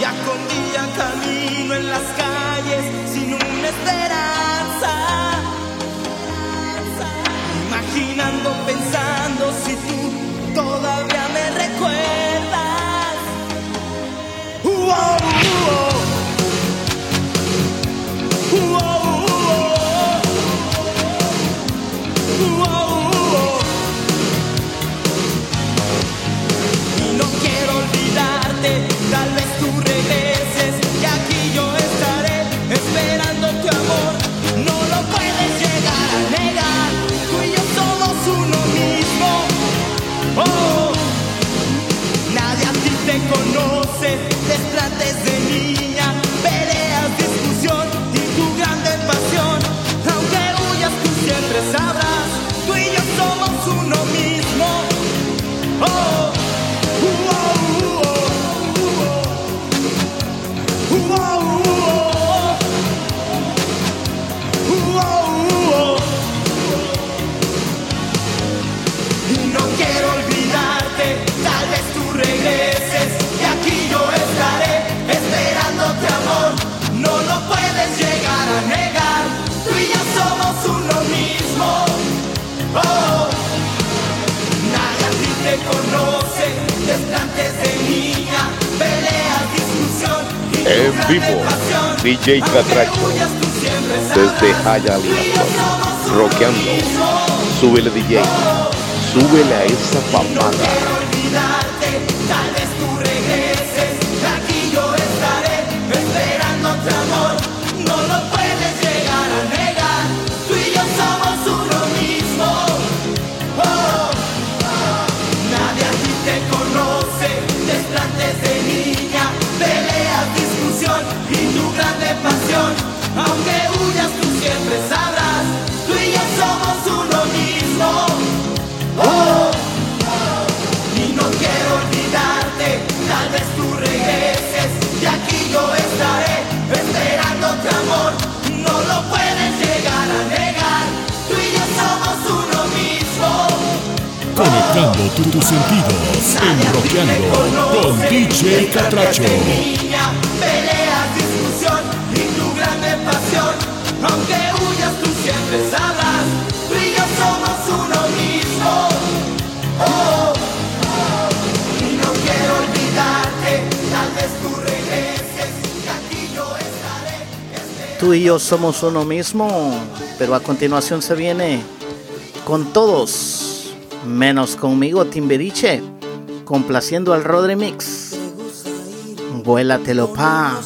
Día con día camino en las calles sin una esperanza. Imaginando, pensando si En vivo. DJ Catracho, desde Hialeah, rockeando. Súbele DJ, súbele a esa papada. Conectando tu- tus sentidos, enroqueando con DJ Catracho. Tú y yo somos uno mismo, pero a continuación se viene con todos, menos conmigo, Timberiche, complaciendo al Rodri Mix. Vuélatelo, pa.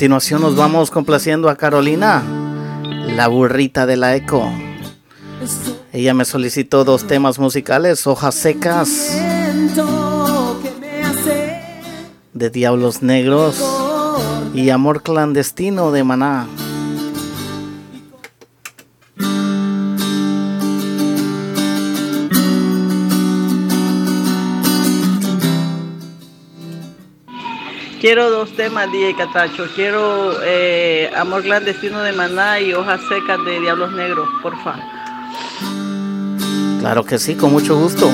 continuación nos vamos complaciendo a Carolina, la burrita de la eco. Ella me solicitó dos temas musicales, hojas secas de Diablos Negros y Amor Clandestino de Maná. Quiero dos temas, DJ Catacho. Quiero eh, Amor Clandestino de Maná y Hojas Secas de Diablos Negros, por favor. Claro que sí, con mucho gusto.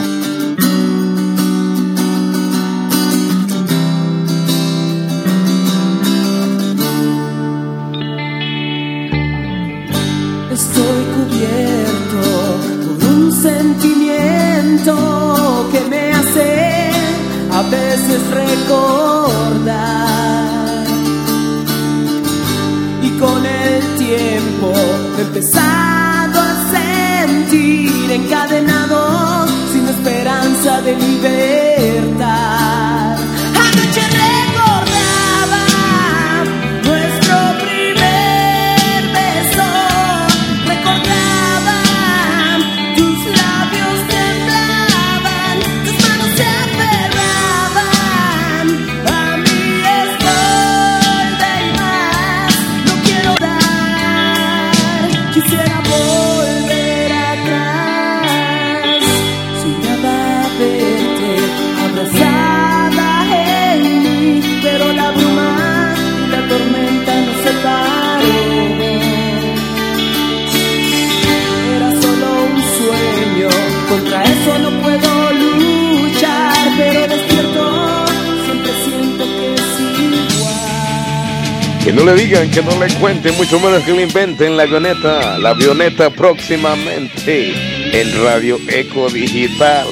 mucho menos que lo inventen la avioneta, la avioneta próximamente en Radio Eco Digital.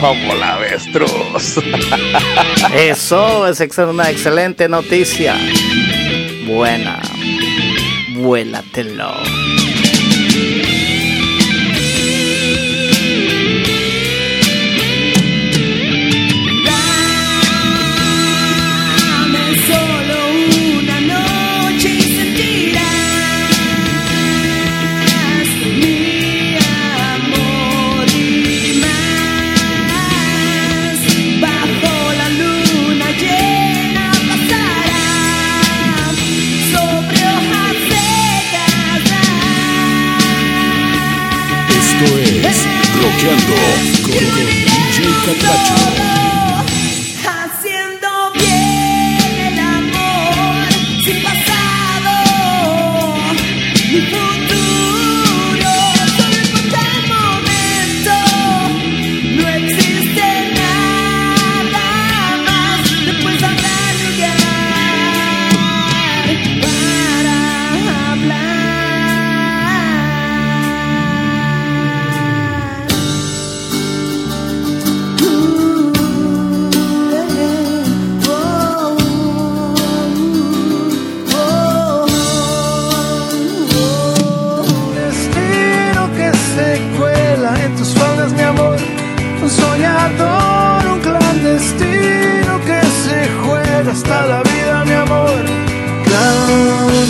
Como la avestruz. *laughs* Eso es una excelente noticia. Buena. Vuélatelo. DJ カタチョ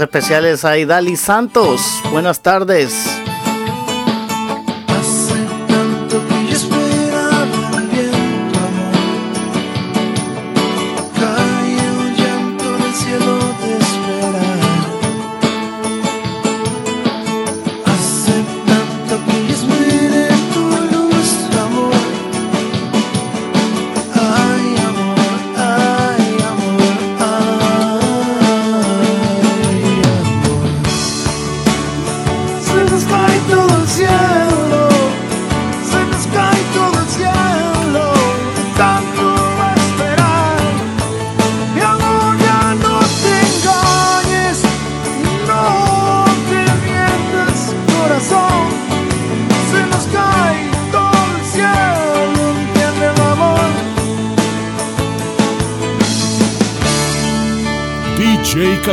especiales a Idali Santos. Buenas tardes.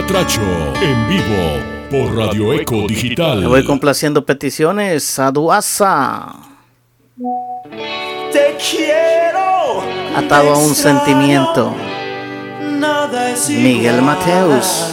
Catracho, en vivo por Radio Eco Digital. Me voy complaciendo peticiones a Duasa. Te quiero. Atado a un sentimiento. Miguel Mateus.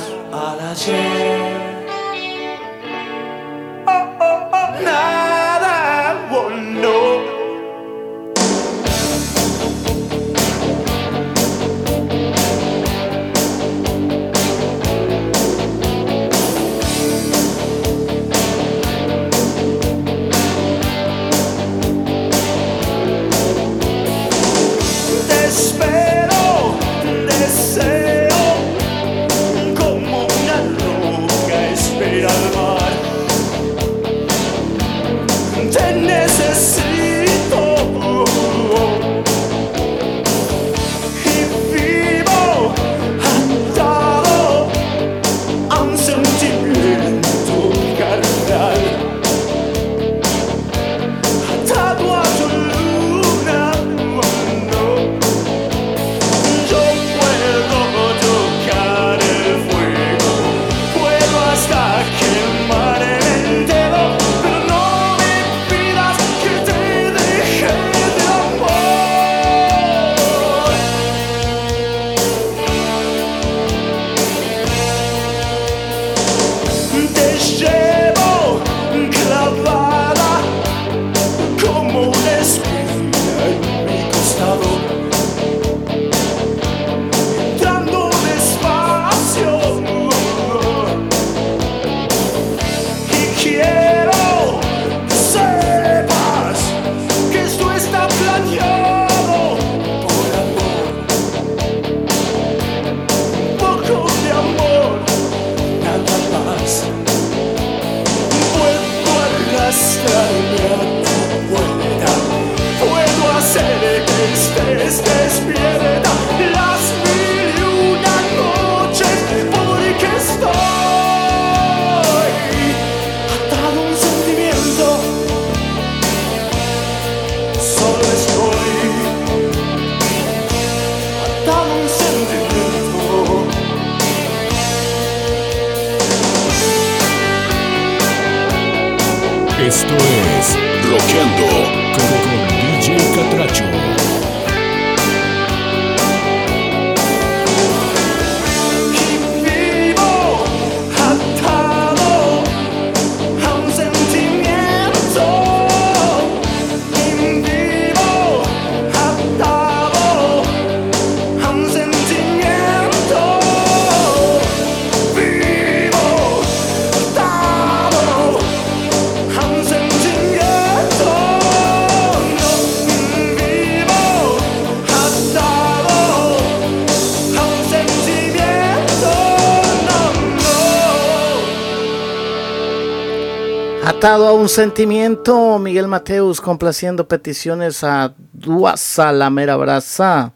A un sentimiento, Miguel Mateus complaciendo peticiones a Duasa, la mera brasa.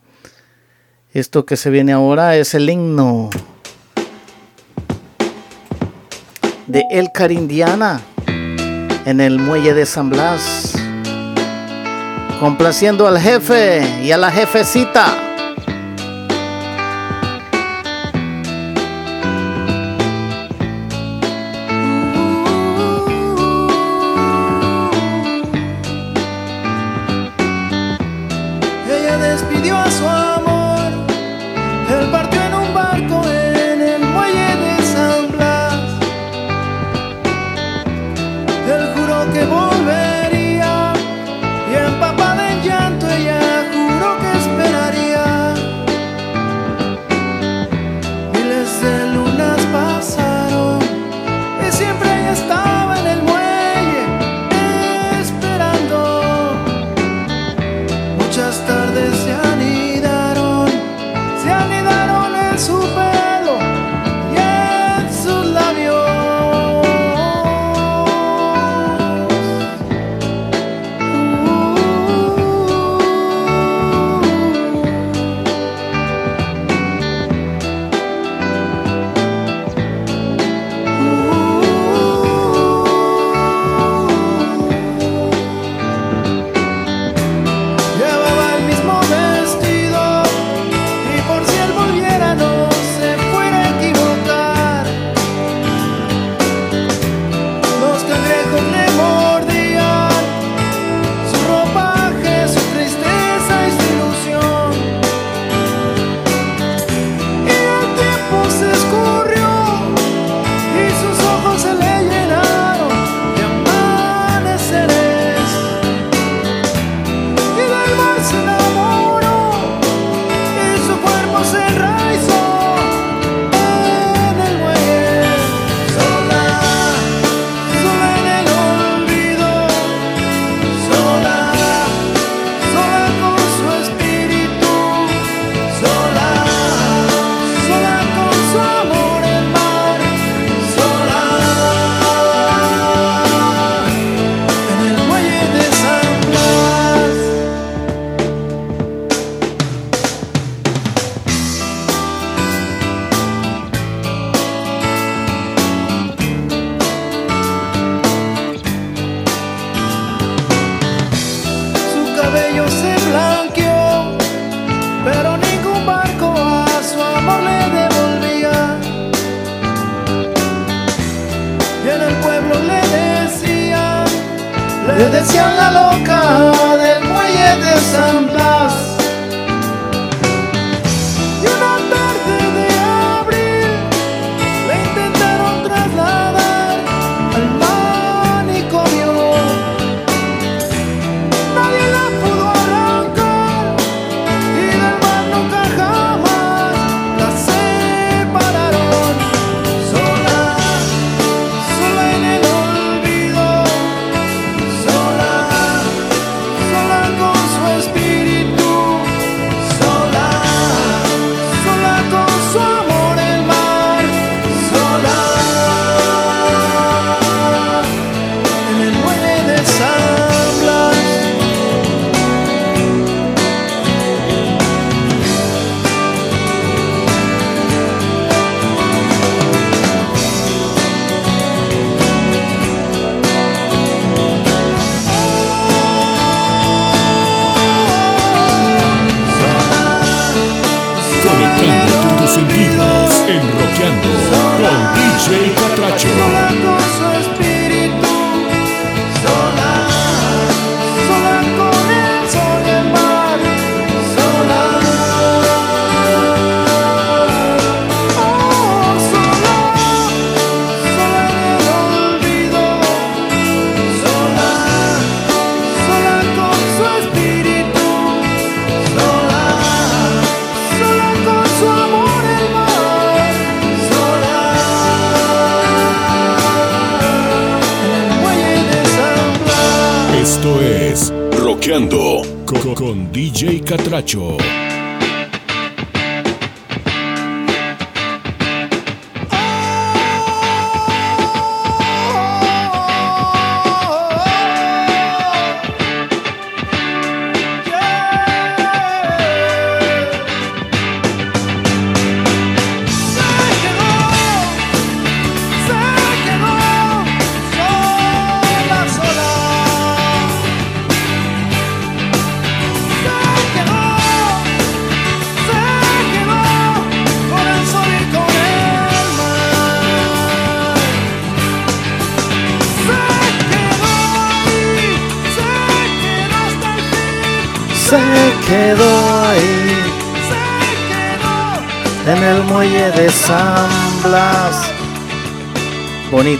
Esto que se viene ahora es el himno de El Carindiana en el muelle de San Blas. Complaciendo al jefe y a la jefecita.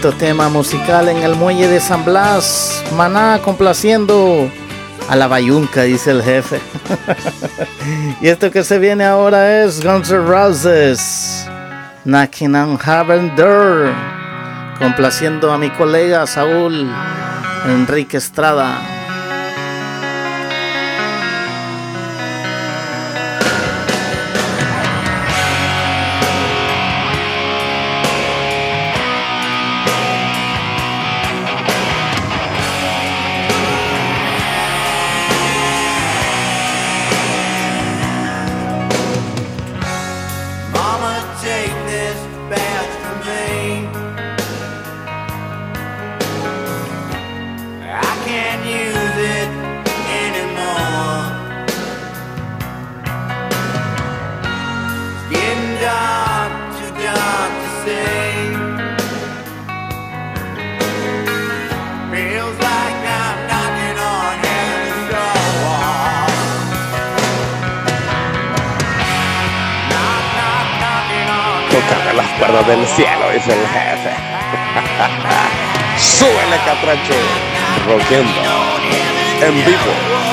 bonito tema musical en el muelle de San Blas. Maná complaciendo a la bayunca, dice el jefe. *laughs* y esto que se viene ahora es Guns N' Roses. Knocking on Heaven Door. Complaciendo a mi colega Saúl Enrique Estrada. agenda en vivo.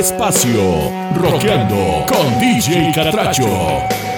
Espacio. Rockeando con DJ Catracho.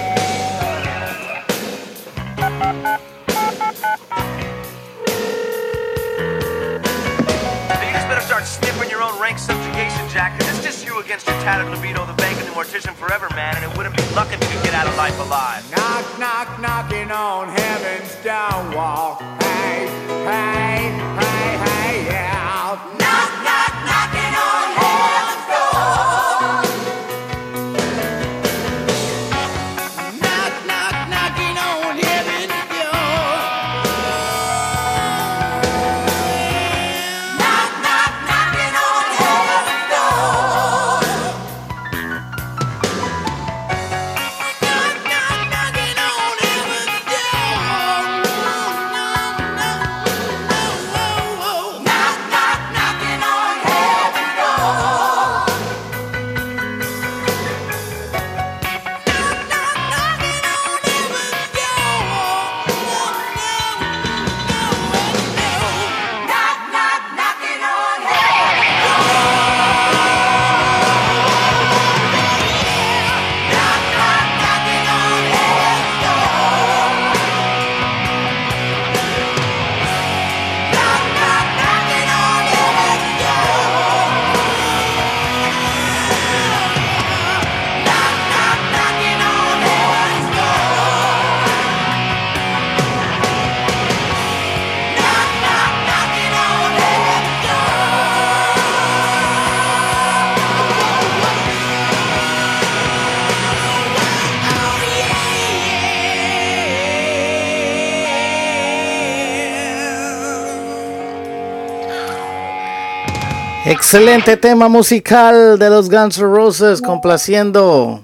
Excelente tema musical de los Guns N' Roses, complaciendo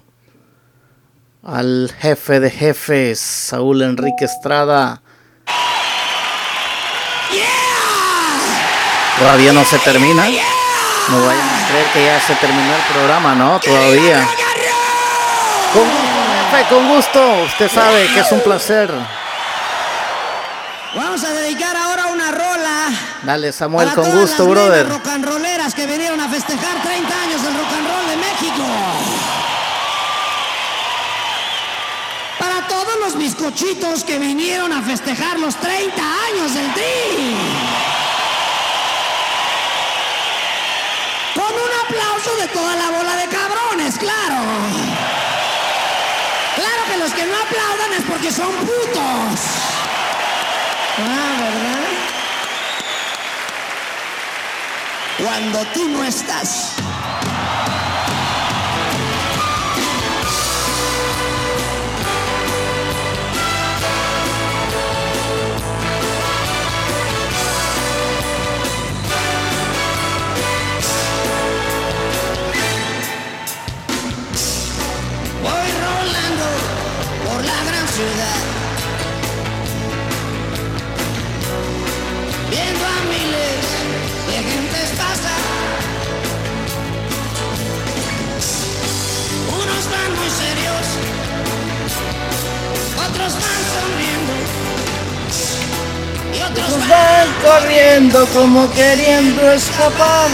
al jefe de jefes, Saúl Enrique Estrada. Todavía no se termina. No vayan a creer que ya se terminó el programa, ¿no? Todavía. Con, jefe, con gusto. Usted sabe que es un placer. Vamos a dedicar ahora una rola Dale, Samuel, con gusto, brother. Los bizcochitos que vinieron a festejar los 30 años del Tri. Con un aplauso de toda la bola de cabrones, claro. Claro que los que no aplaudan es porque son putos. Ah, ¿verdad? Cuando tú no estás. Viendo a miles de gentes pasar. Unos van muy serios, otros van sonriendo. Y otros van corriendo como queriendo escapar.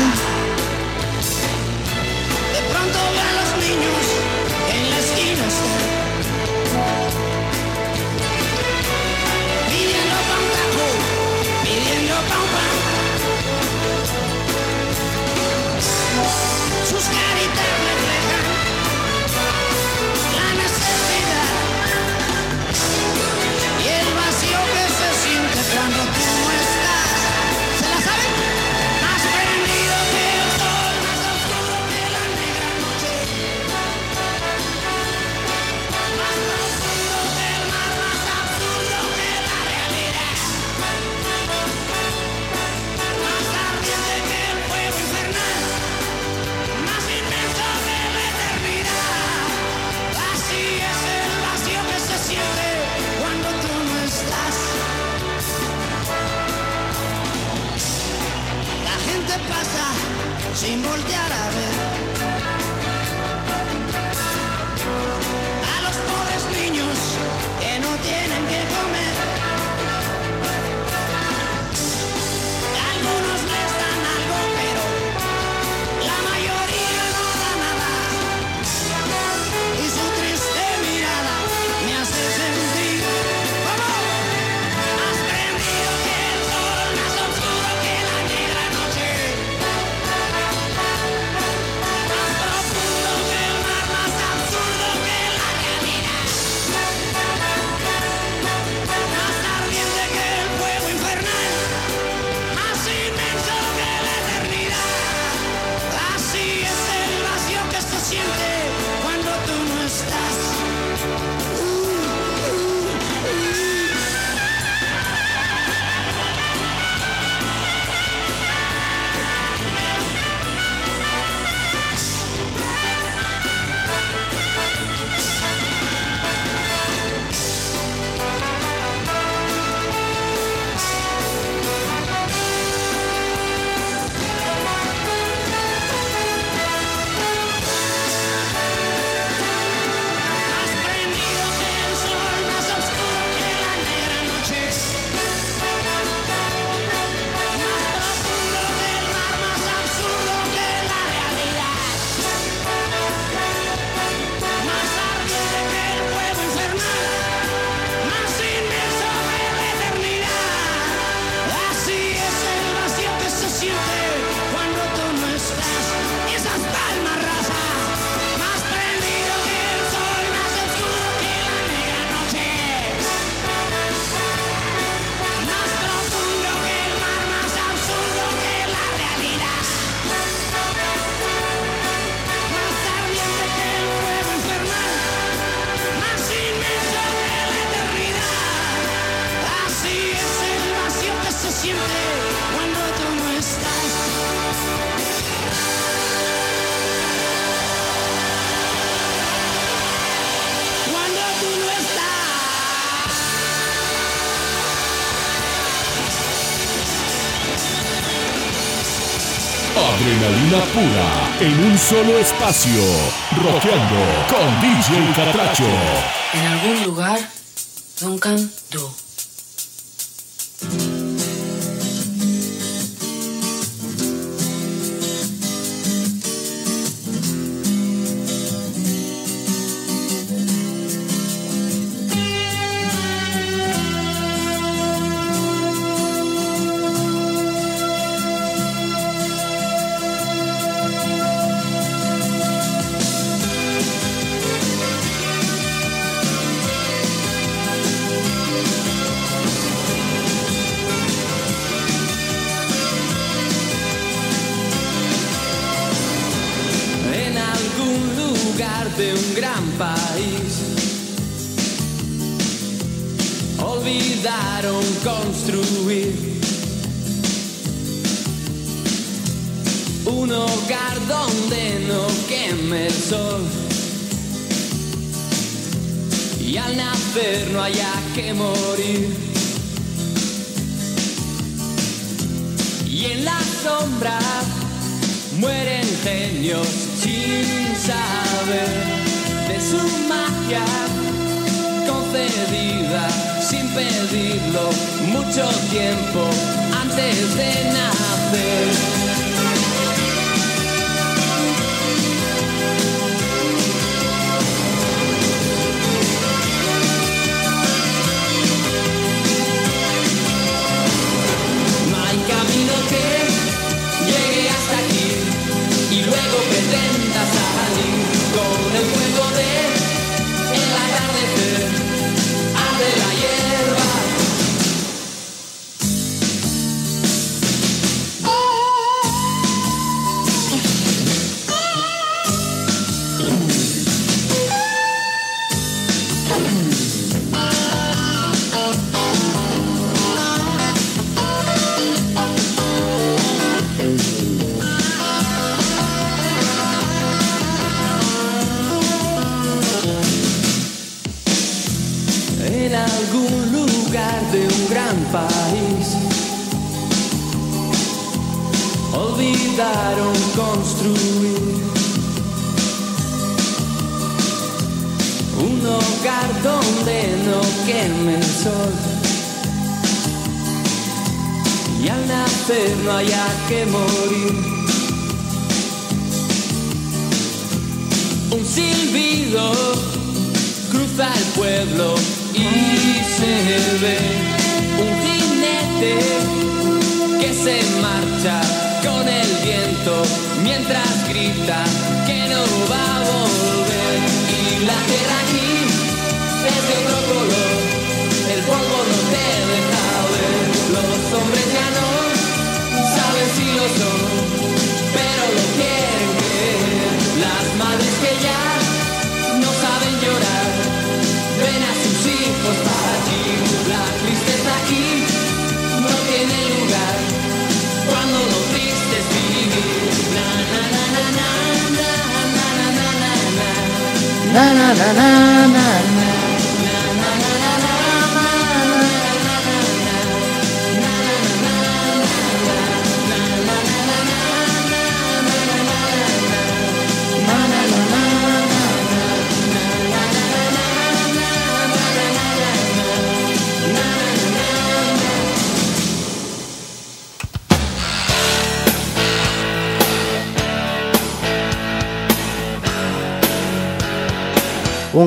Adrenalina pura en un solo espacio. Roqueando con DJ Catracho. En algún lugar, Duncan Du.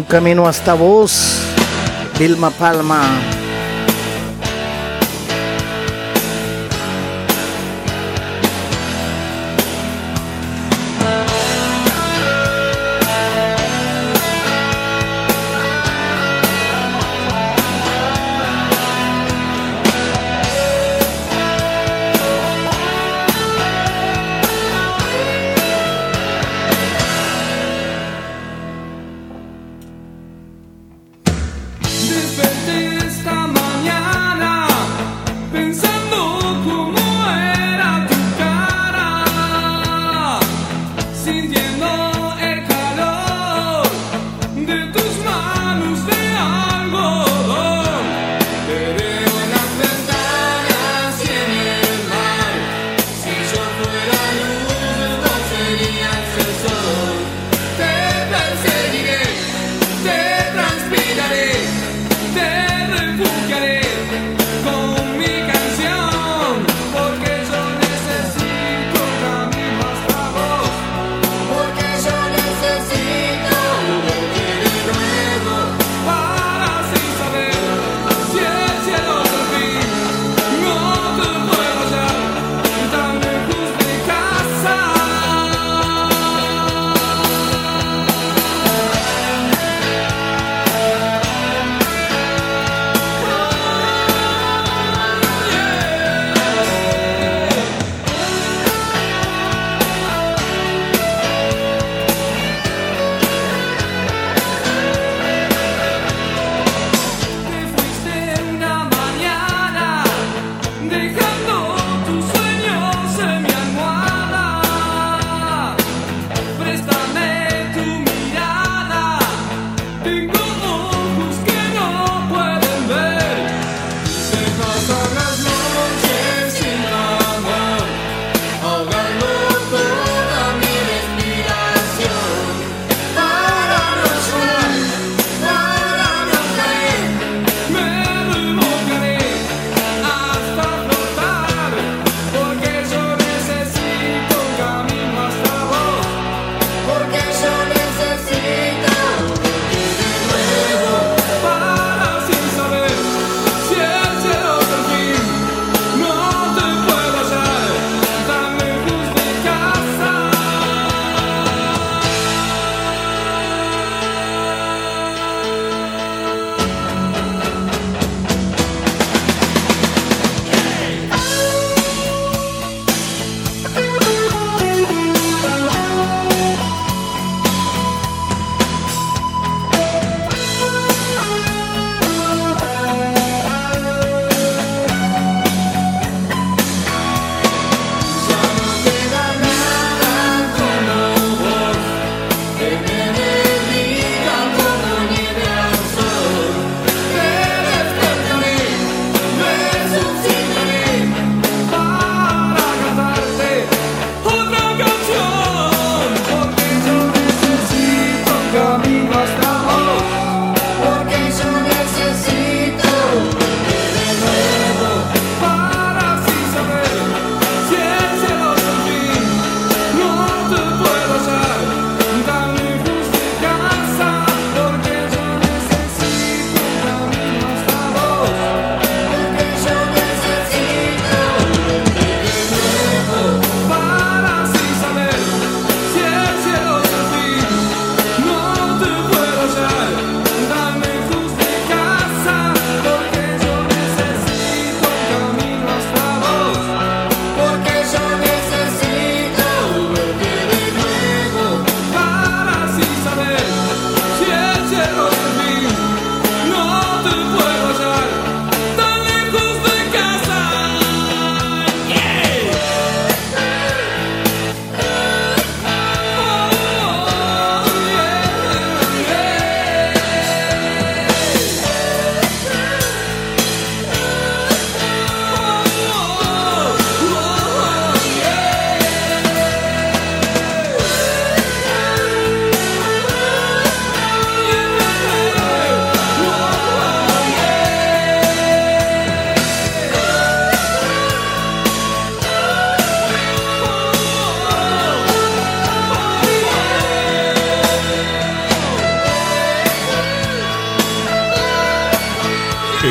Camino hasta vos, Vilma Palma.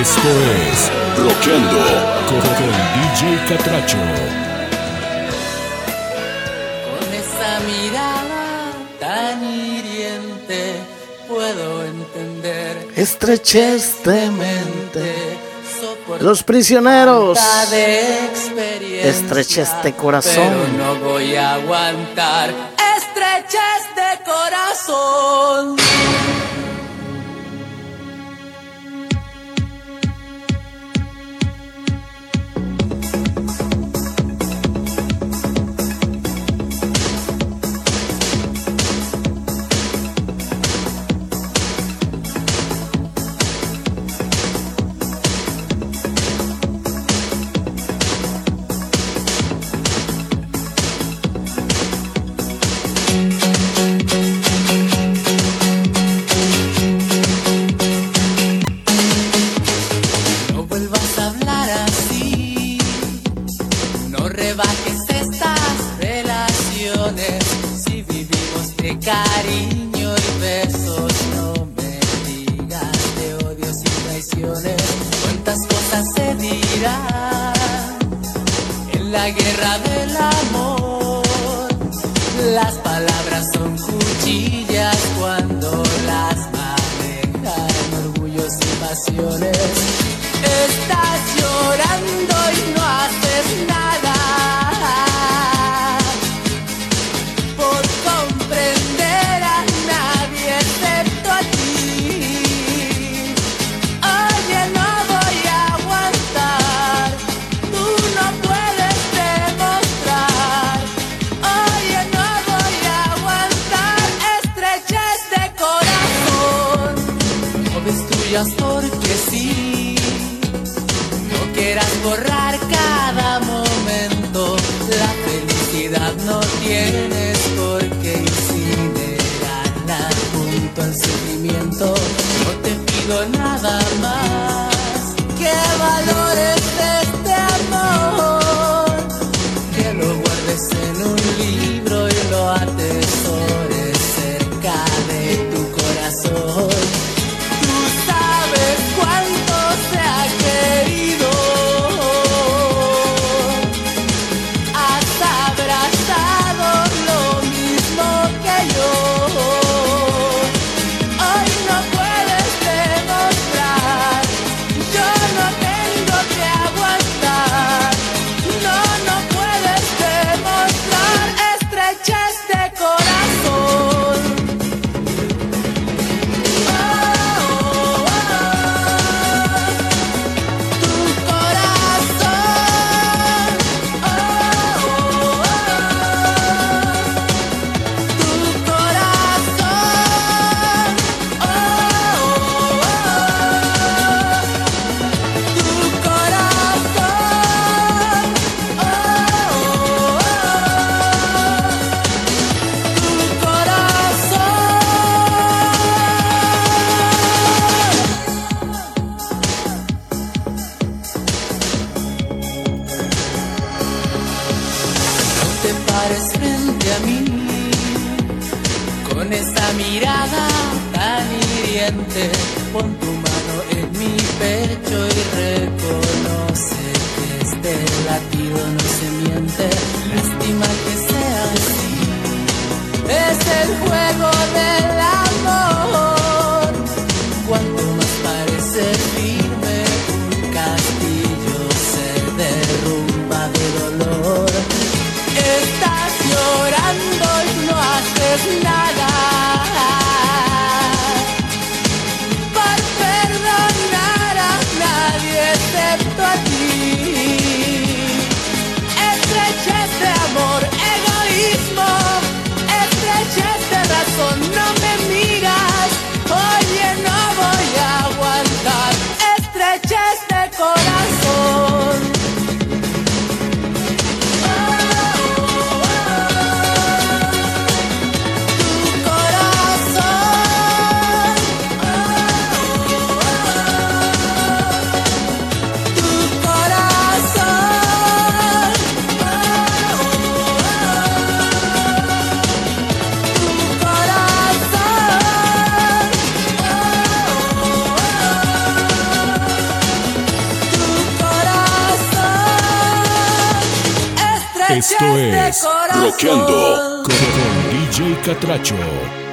Esto es Roqueando con, con DJ Catracho. Con esa mirada tan hiriente puedo entender. Estrechez mente. Los prisioneros. Estrechez de este corazón. Pero no voy a aguantar. Estrechez de este corazón. Tô Esto es Roqueando con, DJ Catracho.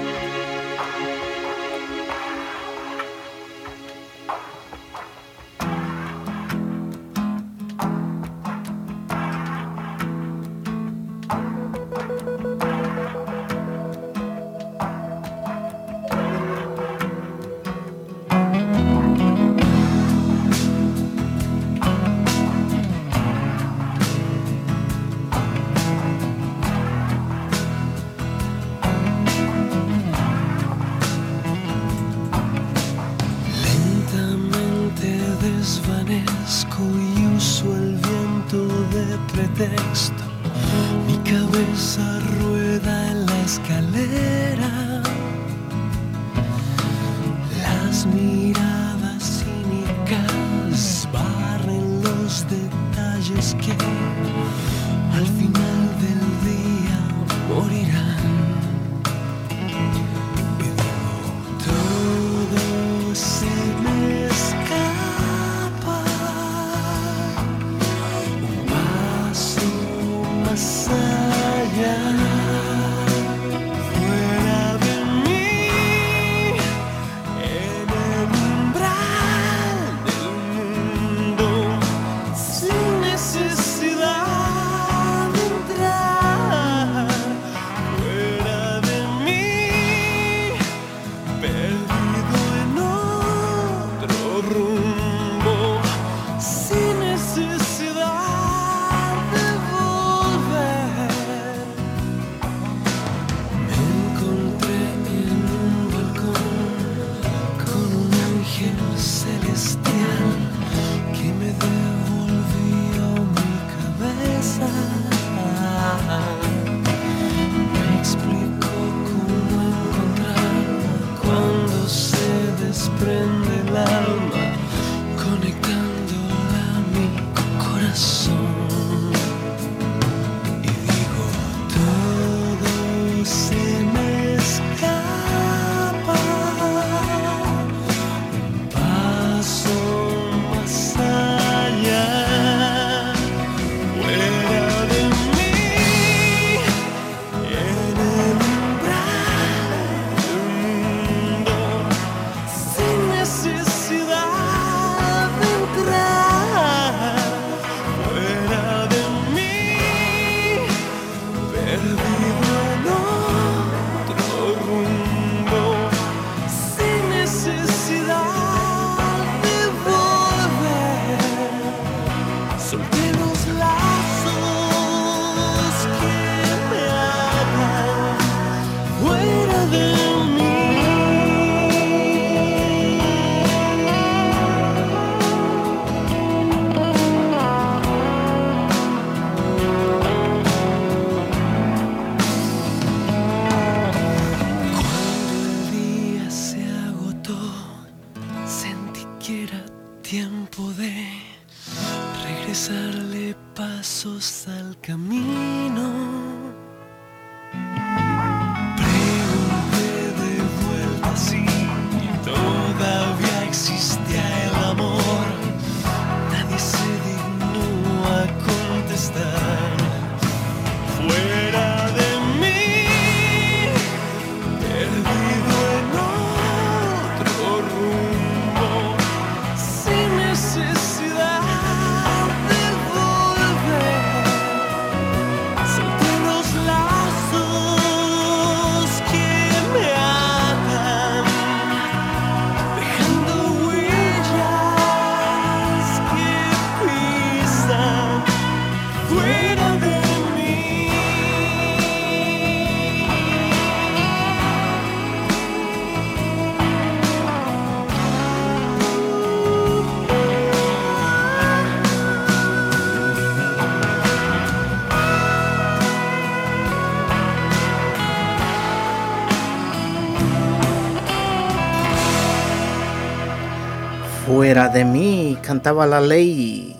levantaba la ley.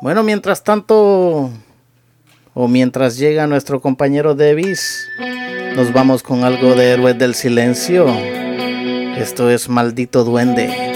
Bueno, mientras tanto, o mientras llega nuestro compañero Davis, nos vamos con algo de Héroes del Silencio. Esto es Maldito Duende.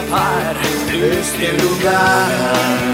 De este lugar,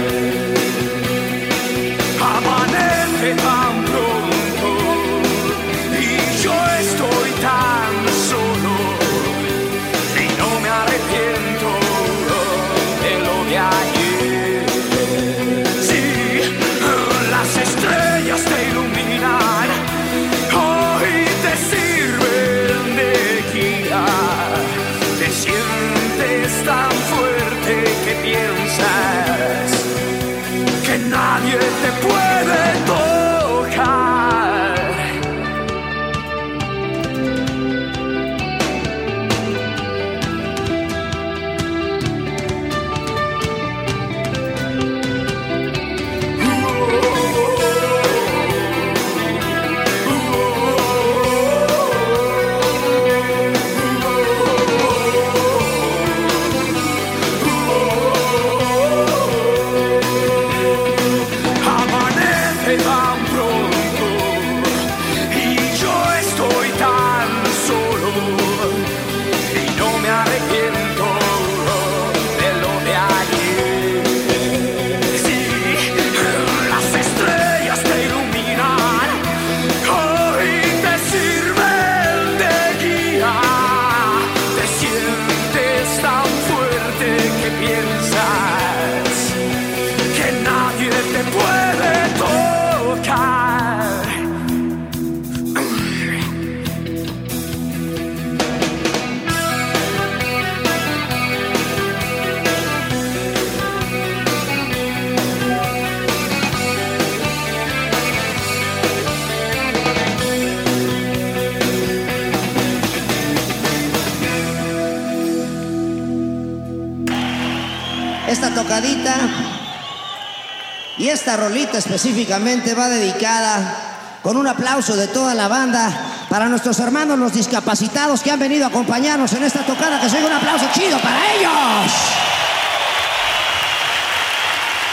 rolita específicamente va dedicada con un aplauso de toda la banda para nuestros hermanos los discapacitados que han venido a acompañarnos en esta tocada. Que se oiga un aplauso chido para ellos.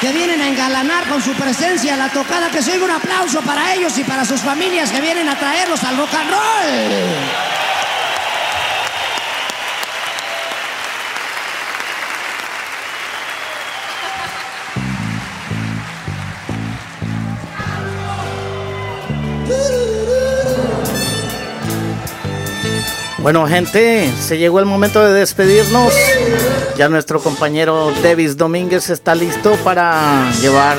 Que vienen a engalanar con su presencia la tocada. Que se oiga un aplauso para ellos y para sus familias que vienen a traerlos al rock and. Bueno, gente, se llegó el momento de despedirnos. Ya nuestro compañero Davis Domínguez está listo para llevar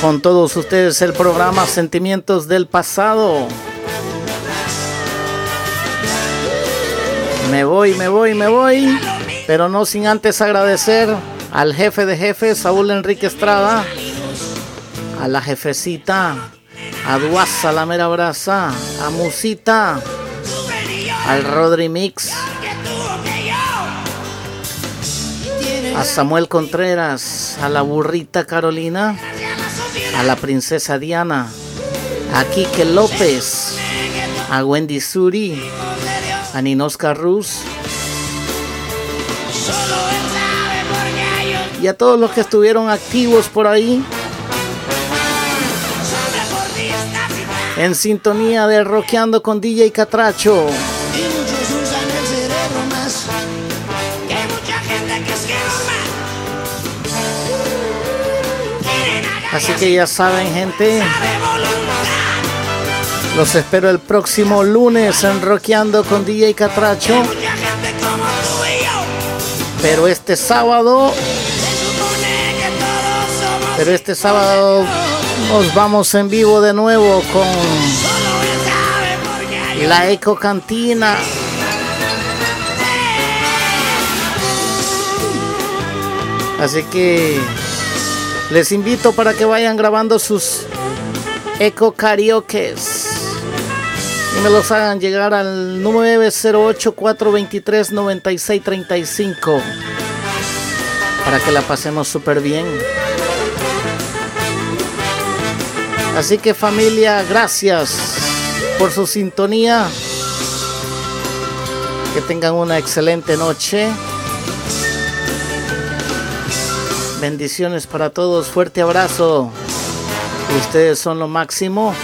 con todos ustedes el programa Sentimientos del Pasado. Me voy, me voy, me voy. Pero no sin antes agradecer al jefe de jefes, Saúl Enrique Estrada, a la jefecita, a Duasa, la mera brasa, a Musita, al Rodri Mix, a Samuel Contreras, a la burrita Carolina, a la princesa Diana, a Quique López, a Wendy Suri, a Ninosca Ruz y a todos los que estuvieron activos por ahí. En sintonía de Rockeando con DJ Catracho. Así que ya saben, gente. Los espero el próximo lunes en Rockeando con DJ Catracho. Pero este sábado. Pero este sábado nos vamos en vivo de nuevo con la Eco Cantina. Así que les invito para que vayan grabando sus Eco Karaokes y me los hagan llegar al 908-423-9635 para que la pasemos súper bien. Así que familia, gracias por su sintonía. Que tengan una excelente noche. Bendiciones para todos, fuerte abrazo. Ustedes son lo máximo.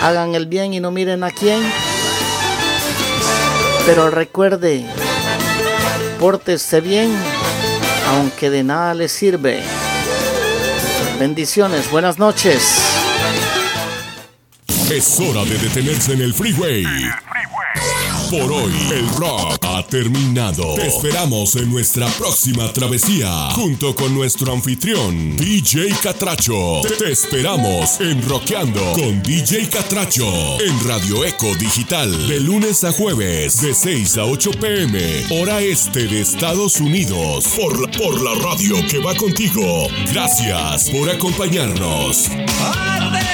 Hagan el bien y no miren a quién. Pero recuerde, pórtese bien, aunque de nada le sirve. Bendiciones, buenas noches. Es hora de detenerse en el freeway. Por hoy, el rock ha terminado. Te esperamos en nuestra próxima travesía, junto con nuestro anfitrión, DJ Catracho. Te esperamos en Rockeando con DJ Catracho, en Radio Eco Digital, de lunes a jueves, de 6 a 8 pm, hora este de Estados Unidos, por la, por la radio que va contigo. Gracias por acompañarnos. Ay,